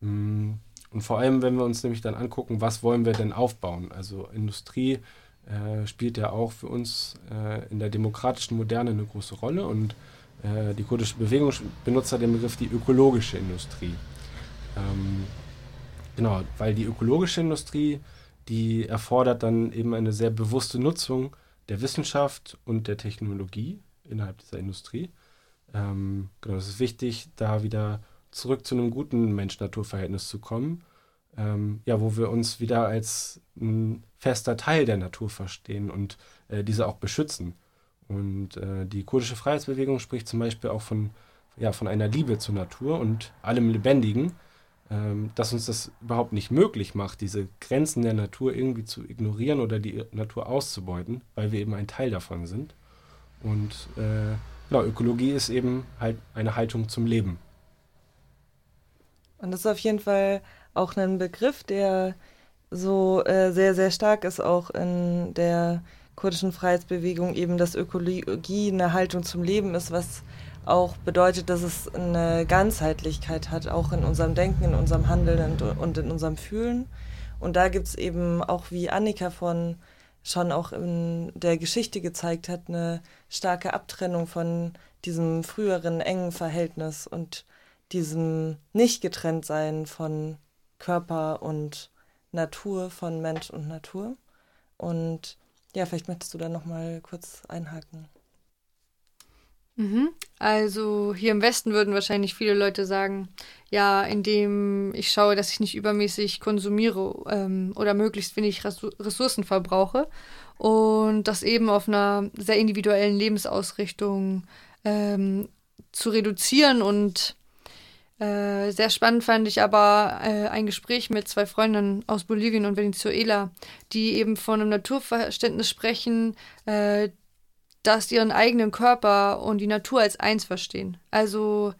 Speaker 2: Mm, und vor allem, wenn wir uns nämlich dann angucken, was wollen wir denn aufbauen? Also Industrie äh, spielt ja auch für uns äh, in der demokratischen Moderne eine große Rolle und äh, die kurdische Bewegung benutzt ja den Begriff die ökologische Industrie. Ähm, genau, weil die ökologische Industrie, die erfordert dann eben eine sehr bewusste Nutzung der Wissenschaft und der Technologie innerhalb dieser Industrie. Ähm, genau, es ist wichtig, da wieder zurück zu einem guten Mensch-Natur-Verhältnis zu kommen. Ähm, ja, wo wir uns wieder als ein fester Teil der Natur verstehen und äh, diese auch beschützen. Und äh, die kurdische Freiheitsbewegung spricht zum Beispiel auch von, ja, von einer Liebe zur Natur und allem Lebendigen, ähm, dass uns das überhaupt nicht möglich macht, diese Grenzen der Natur irgendwie zu ignorieren oder die Natur auszubeuten, weil wir eben ein Teil davon sind. Und äh, Genau, Ökologie ist eben halt eine Haltung zum Leben.
Speaker 1: Und das ist auf jeden Fall auch ein Begriff, der so äh, sehr, sehr stark ist, auch in der kurdischen Freiheitsbewegung, eben, dass Ökologie eine Haltung zum Leben ist, was auch bedeutet, dass es eine Ganzheitlichkeit hat, auch in unserem Denken, in unserem Handeln und in unserem Fühlen. Und da gibt es eben auch, wie Annika von schon auch in der Geschichte gezeigt hat, eine starke Abtrennung von diesem früheren engen Verhältnis und diesem nicht getrennt sein von Körper und Natur, von Mensch und Natur. Und ja, vielleicht möchtest du da noch mal kurz einhaken.
Speaker 3: Mhm. Also hier im Westen würden wahrscheinlich viele Leute sagen, ja, indem ich schaue, dass ich nicht übermäßig konsumiere ähm, oder möglichst wenig Ressourcen verbrauche und das eben auf einer sehr individuellen Lebensausrichtung ähm, zu reduzieren und Äh, sehr spannend fand ich aber äh, ein Gespräch mit zwei Freundinnen aus Bolivien und Venezuela, die eben von einem Naturverständnis sprechen, äh, dass ihren eigenen Körper und die Natur als eins verstehen. Also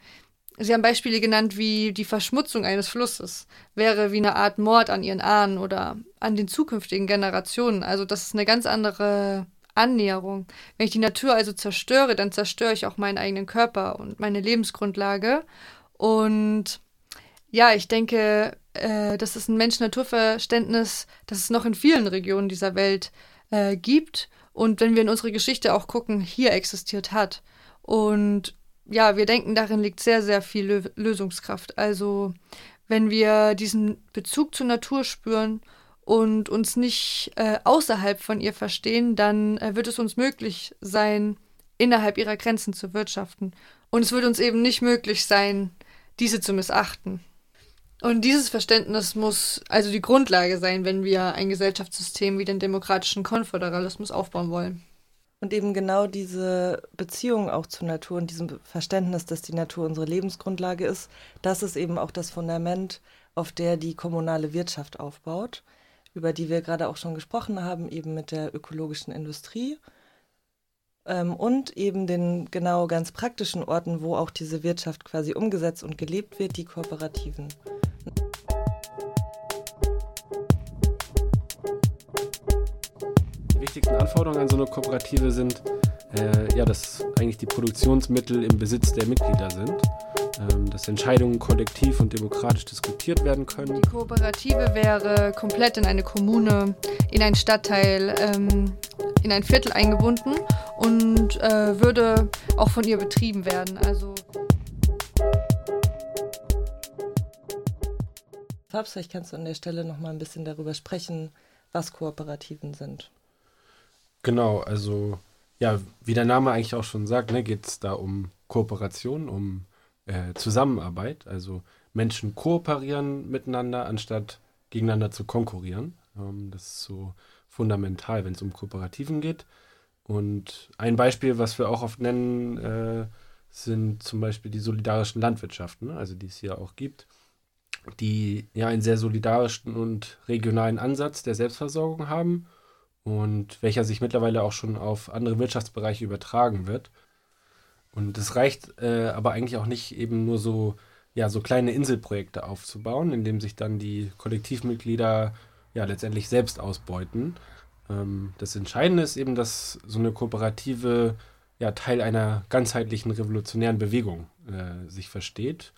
Speaker 3: Sie haben Beispiele genannt wie die Verschmutzung eines Flusses, wäre wie eine Art Mord an ihren Ahnen oder an den zukünftigen Generationen. Also das ist eine ganz andere Annäherung. Wenn ich die Natur also zerstöre, dann zerstöre ich auch meinen eigenen Körper und meine Lebensgrundlage. Und ja, ich denke, äh, das ist ein Mensch-Natur-Verständnis, das es noch in vielen Regionen dieser Welt äh, gibt. Und wenn wir in unsere Geschichte auch gucken, hier existiert hat. Und ja, wir denken, darin liegt sehr, sehr viel Lö Lösungskraft. Also wenn wir diesen Bezug zur Natur spüren und uns nicht äh, außerhalb von ihr verstehen, dann äh, wird es uns möglich sein, innerhalb ihrer Grenzen zu wirtschaften. Und es wird uns eben nicht möglich sein, diese zu missachten. Und dieses Verständnis muss also die Grundlage sein, wenn wir ein Gesellschaftssystem wie den demokratischen Konföderalismus aufbauen wollen.
Speaker 1: Und eben genau diese Beziehung auch zur Natur und diesem Verständnis, dass die Natur unsere Lebensgrundlage ist, das ist eben auch das Fundament, auf der die kommunale Wirtschaft aufbaut, über die wir gerade auch schon gesprochen haben, eben mit der ökologischen Industrie ähm, und eben den genau ganz praktischen Orten, wo auch diese Wirtschaft quasi umgesetzt und gelebt wird, die Kooperativen.
Speaker 2: wichtigsten Anforderungen an so eine Kooperative sind, äh, ja, dass eigentlich die Produktionsmittel im Besitz der Mitglieder sind, ähm, dass Entscheidungen kollektiv und demokratisch diskutiert werden können.
Speaker 3: Die Kooperative wäre komplett in eine Kommune, in einen Stadtteil, ähm, in ein Viertel eingebunden und äh, würde auch von ihr betrieben werden. Also
Speaker 1: Fabs, vielleicht kannst du an der Stelle noch mal ein bisschen darüber sprechen, was Kooperativen sind.
Speaker 2: Genau, also ja, wie der Name eigentlich auch schon sagt, ne, geht es da um Kooperation, um äh, Zusammenarbeit. Also Menschen kooperieren miteinander, anstatt gegeneinander zu konkurrieren. Ähm, das ist so fundamental, wenn es um Kooperativen geht. Und ein Beispiel, was wir auch oft nennen, äh, sind zum Beispiel die solidarischen Landwirtschaften, also die es hier auch gibt, die ja einen sehr solidarischen und regionalen Ansatz der Selbstversorgung haben und welcher sich mittlerweile auch schon auf andere Wirtschaftsbereiche übertragen wird. Und es reicht äh, aber eigentlich auch nicht eben nur so, ja, so kleine Inselprojekte aufzubauen, indem sich dann die Kollektivmitglieder ja letztendlich selbst ausbeuten. Ähm, das Entscheidende ist eben, dass so eine Kooperative ja Teil einer ganzheitlichen revolutionären Bewegung äh, sich versteht,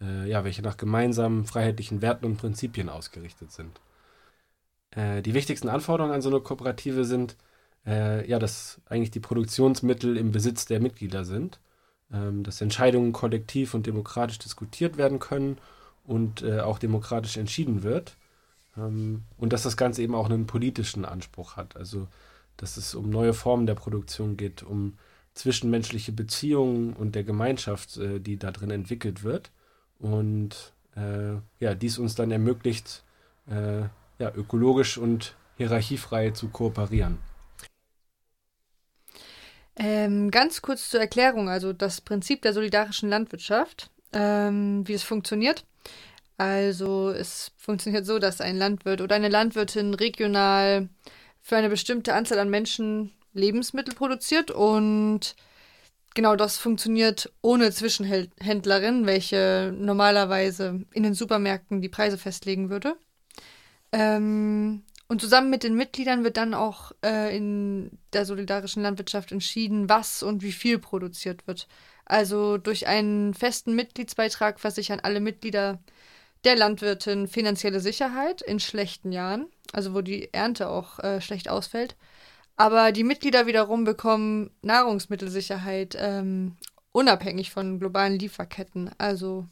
Speaker 2: äh, ja, welche nach gemeinsamen freiheitlichen Werten und Prinzipien ausgerichtet sind. Äh, die wichtigsten Anforderungen an so eine Kooperative sind, äh, ja, dass eigentlich die Produktionsmittel im Besitz der Mitglieder sind, ähm, dass Entscheidungen kollektiv und demokratisch diskutiert werden können und äh, auch demokratisch entschieden wird und dass das Ganze eben auch einen politischen Anspruch hat, also dass es um neue Formen der Produktion geht, um zwischenmenschliche Beziehungen und der Gemeinschaft, äh, die da drin entwickelt wird und äh, ja, dies uns dann ermöglicht, äh, ja, ökologisch und hierarchiefrei zu kooperieren.
Speaker 3: Ähm, ganz kurz zur Erklärung, also das Prinzip der solidarischen Landwirtschaft, ähm, wie es funktioniert. Also es funktioniert so, dass ein Landwirt oder eine Landwirtin regional für eine bestimmte Anzahl an Menschen Lebensmittel produziert und genau das funktioniert ohne Zwischenhändlerin, welche normalerweise in den Supermärkten die Preise festlegen würde. Ähm, und zusammen mit den Mitgliedern wird dann auch äh, in der solidarischen Landwirtschaft entschieden, was und wie viel produziert wird. Also durch einen festen Mitgliedsbeitrag versichern alle Mitglieder der Landwirtin finanzielle Sicherheit in schlechten Jahren, also wo die Ernte auch äh, schlecht ausfällt. Aber die Mitglieder wiederum bekommen Nahrungsmittelsicherheit ähm, unabhängig von globalen Lieferketten, also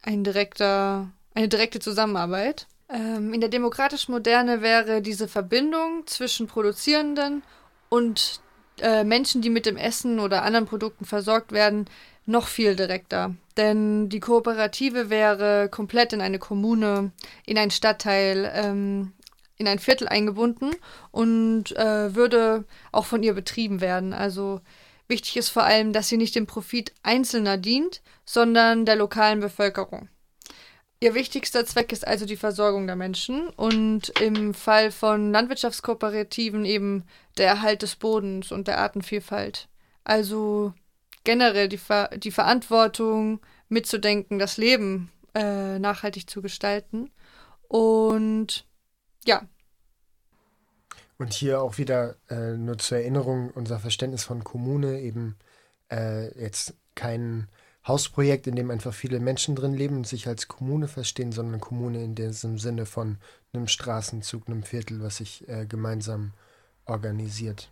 Speaker 3: ein direkter, eine direkte Zusammenarbeit. Ähm, in der demokratischen Moderne wäre diese Verbindung zwischen Produzierenden und äh, Menschen, die mit dem Essen oder anderen Produkten versorgt werden, noch viel direkter. Denn die Kooperative wäre komplett in eine Kommune, in einen Stadtteil, ähm, in ein Viertel eingebunden und äh, würde auch von ihr betrieben werden. Also Wichtig ist vor allem, dass sie nicht dem Profit Einzelner dient, sondern der lokalen Bevölkerung. Ihr wichtigster Zweck ist also die Versorgung der Menschen und im Fall von Landwirtschaftskooperativen eben der Erhalt des Bodens und der Artenvielfalt. Also generell die, Ver die Verantwortung mitzudenken, das Leben äh, nachhaltig zu gestalten. Und ja.
Speaker 4: Und hier auch wieder äh, nur zur Erinnerung unser Verständnis von Kommune eben äh, jetzt kein Hausprojekt, in dem einfach viele Menschen drin leben und sich als Kommune verstehen, sondern Kommune in diesem Sinne von einem Straßenzug, einem Viertel, was sich äh, gemeinsam organisiert.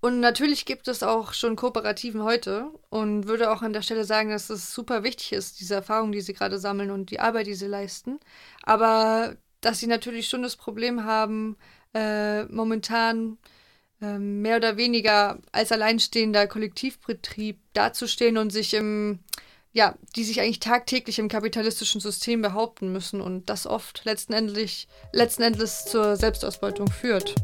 Speaker 3: Und natürlich gibt es auch schon Kooperativen heute und würde auch an der Stelle sagen, dass es super wichtig ist, diese Erfahrung, die sie gerade sammeln und die Arbeit, die sie leisten. Aber dass sie natürlich schon das Problem haben, äh, momentan äh, mehr oder weniger als alleinstehender Kollektivbetrieb dazustehen und sich im, ja, die sich eigentlich tagtäglich im kapitalistischen System behaupten müssen und das oft letzten Endes, letzten Endes zur Selbstausbeutung führt.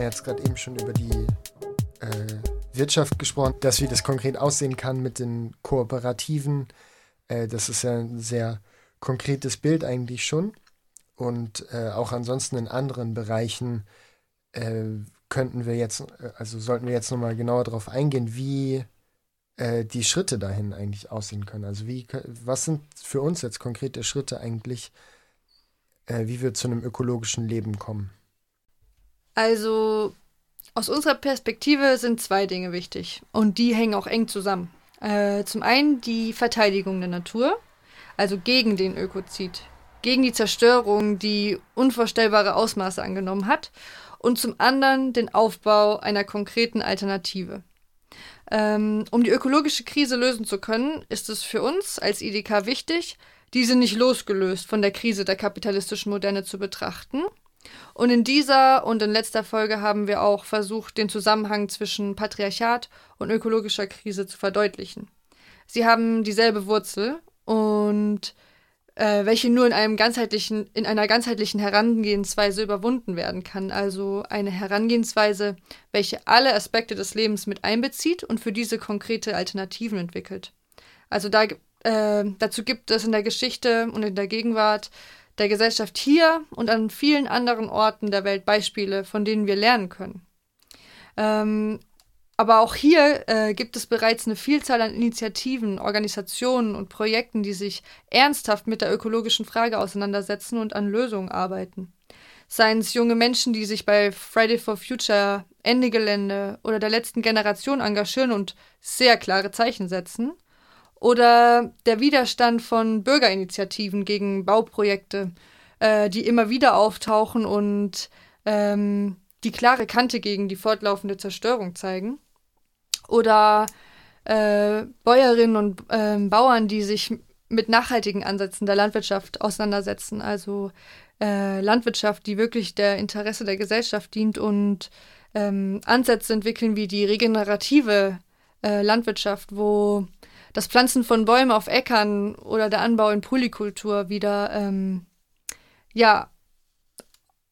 Speaker 4: Ja jetzt gerade eben schon über die äh, Wirtschaft gesprochen, dass wie das konkret aussehen kann mit den Kooperativen. Äh, das ist ja ein sehr konkretes Bild eigentlich schon. Und äh, auch ansonsten in anderen Bereichen äh, könnten wir jetzt, äh, also sollten wir jetzt nochmal genauer darauf eingehen, wie äh, die Schritte dahin eigentlich aussehen können. Also wie, was sind für uns jetzt konkrete Schritte eigentlich, wie wir zu einem ökologischen Leben kommen?
Speaker 3: Also aus unserer Perspektive sind zwei Dinge wichtig und die hängen auch eng zusammen. Äh, zum einen die Verteidigung der Natur, also gegen den Ökozid, gegen die Zerstörung, die unvorstellbare Ausmaße angenommen hat, und zum anderen den Aufbau einer konkreten Alternative. Ähm, um die ökologische Krise lösen zu können, ist es für uns als IDK wichtig, diese nicht losgelöst von der Krise der kapitalistischen Moderne zu betrachten, und in dieser und in letzter Folge haben wir auch versucht, den Zusammenhang zwischen Patriarchat und ökologischer Krise zu verdeutlichen. Sie haben dieselbe Wurzel und äh, welche nur in einem ganzheitlichen, in einer ganzheitlichen Herangehensweise überwunden werden kann. Also eine Herangehensweise, welche alle Aspekte des Lebens mit einbezieht und für diese konkrete Alternativen entwickelt. Also da, äh, dazu gibt es in der Geschichte und in der Gegenwart der Gesellschaft hier und an vielen anderen Orten der Welt Beispiele, von denen wir lernen können. Ähm, aber auch hier äh, gibt es bereits eine Vielzahl an Initiativen, Organisationen und Projekten, die sich ernsthaft mit der ökologischen Frage auseinandersetzen und an Lösungen arbeiten. Seien es junge Menschen, die sich bei Friday for Future, Ende Gelände oder der letzten Generation engagieren und sehr klare Zeichen setzen – oder der Widerstand von Bürgerinitiativen gegen Bauprojekte, äh, die immer wieder auftauchen und ähm, die klare Kante gegen die fortlaufende Zerstörung zeigen. Oder äh, Bäuerinnen und äh, Bauern, die sich mit nachhaltigen Ansätzen der Landwirtschaft auseinandersetzen. Also äh, Landwirtschaft, die wirklich der Interesse der Gesellschaft dient und ähm, Ansätze entwickeln wie die regenerative äh, Landwirtschaft, wo das Pflanzen von Bäumen auf Äckern oder der Anbau in Polykultur wieder, ähm, ja,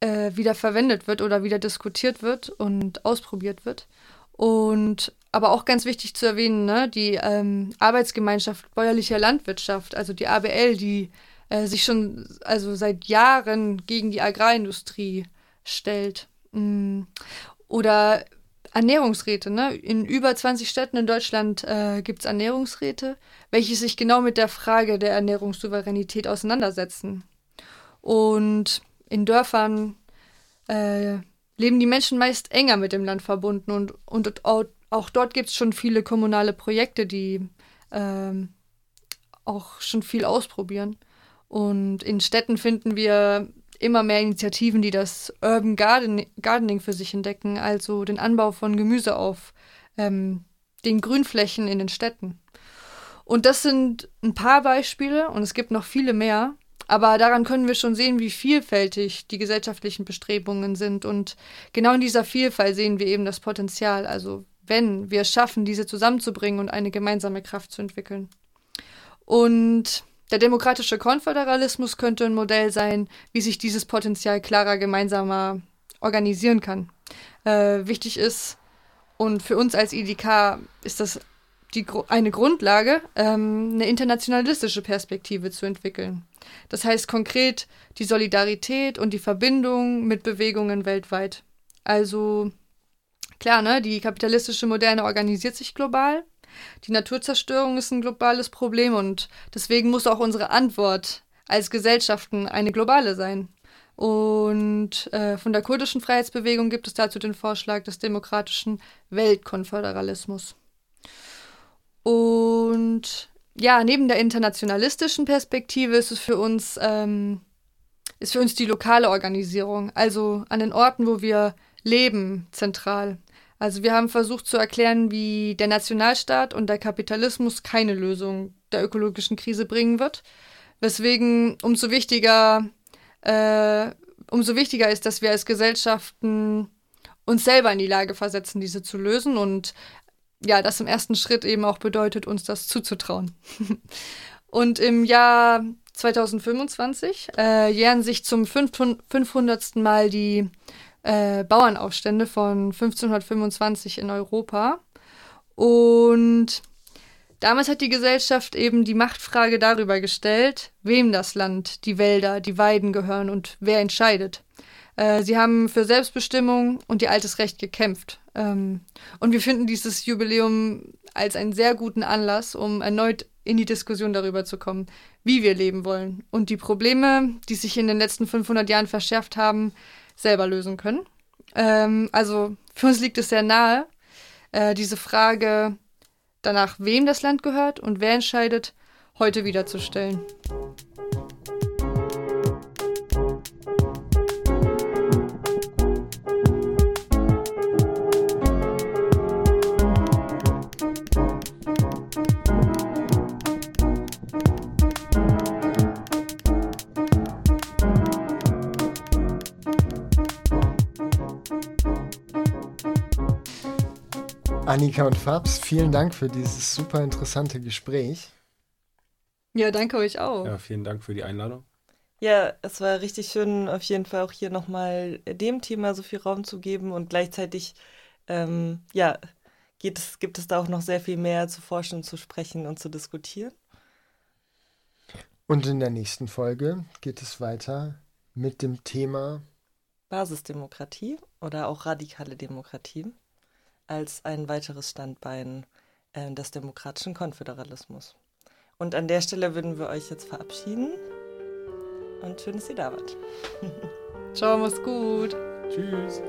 Speaker 3: äh, wieder verwendet wird oder wieder diskutiert wird und ausprobiert wird. Und aber auch ganz wichtig zu erwähnen, ne, die ähm, Arbeitsgemeinschaft bäuerlicher Landwirtschaft, also die ABL, die äh, sich schon also seit Jahren gegen die Agrarindustrie stellt. Mm. Oder Ernährungsräte. Ne? In über 20 Städten in Deutschland äh, gibt es Ernährungsräte, welche sich genau mit der Frage der Ernährungssouveränität auseinandersetzen. Und in Dörfern äh, leben die Menschen meist enger mit dem Land verbunden und, und auch, dort gibt es schon viele kommunale Projekte, die äh, auch schon viel ausprobieren. Und in Städten finden wir immer mehr Initiativen, die das Urban Gardening, Gardening für sich entdecken, also den Anbau von Gemüse auf ähm, den Grünflächen in den Städten. Und das sind ein paar Beispiele und es gibt noch viele mehr. Aber daran können wir schon sehen, wie vielfältig die gesellschaftlichen Bestrebungen sind. Und genau in dieser Vielfalt sehen wir eben das Potenzial. Also wenn wir es schaffen, diese zusammenzubringen und eine gemeinsame Kraft zu entwickeln. Und der demokratische Konföderalismus könnte ein Modell sein, wie sich dieses Potenzial klarer gemeinsamer organisieren kann. Äh, wichtig ist, und für uns als IDK ist das die, eine Grundlage, ähm, eine internationalistische Perspektive zu entwickeln. Das heißt konkret die Solidarität und die Verbindung mit Bewegungen weltweit. Also klar, ne, die kapitalistische Moderne organisiert sich global. Die Naturzerstörung ist ein globales Problem und deswegen muss auch unsere Antwort als Gesellschaften eine globale sein. Und äh, von der kurdischen Freiheitsbewegung gibt es dazu den Vorschlag des demokratischen Weltkonföderalismus. Und ja, neben der internationalistischen Perspektive ist es für uns, ähm, ist für uns die lokale Organisierung, also an den Orten, wo wir leben, zentral. Also wir haben versucht zu erklären, wie der Nationalstaat und der Kapitalismus keine Lösung der ökologischen Krise bringen wird, weswegen umso wichtiger, äh, umso wichtiger ist, dass wir als Gesellschaften uns selber in die Lage versetzen, diese zu lösen und ja, das im ersten Schritt eben auch bedeutet, uns das zuzutrauen. Und im Jahr 2025 äh, jähren sich zum 500. Mal die äh, Bauernaufstände von 1525 in Europa. Und damals hat die Gesellschaft eben die Machtfrage darüber gestellt, wem das Land, die Wälder, die Weiden gehören und wer entscheidet. Äh, sie haben für Selbstbestimmung und ihr altes Recht gekämpft. Ähm, und wir finden dieses Jubiläum als einen sehr guten Anlass, um erneut in die Diskussion darüber zu kommen, wie wir leben wollen und die Probleme, die sich in den letzten 500 Jahren verschärft haben, selber lösen können. Ähm, also für uns liegt es sehr nahe, äh, diese Frage danach, wem das Land gehört und wer entscheidet, heute wieder
Speaker 4: Annika und Fabs, vielen Dank für dieses super interessante Gespräch.
Speaker 3: Ja, danke euch auch.
Speaker 2: Ja, vielen Dank für die Einladung.
Speaker 1: Ja, es war richtig schön, auf jeden Fall auch hier nochmal dem Thema so viel Raum zu geben und gleichzeitig, ähm, ja, geht es, gibt es da auch noch sehr viel mehr zu forschen, zu sprechen und zu diskutieren.
Speaker 4: Und in der nächsten Folge geht es weiter mit dem Thema
Speaker 1: Basisdemokratie oder auch radikale Demokratie als ein weiteres Standbein äh, des demokratischen Konföderalismus. Und an der Stelle würden wir euch jetzt verabschieden. Und schön, dass ihr da wart.
Speaker 3: Ciao, mach's gut.
Speaker 2: Tschüss.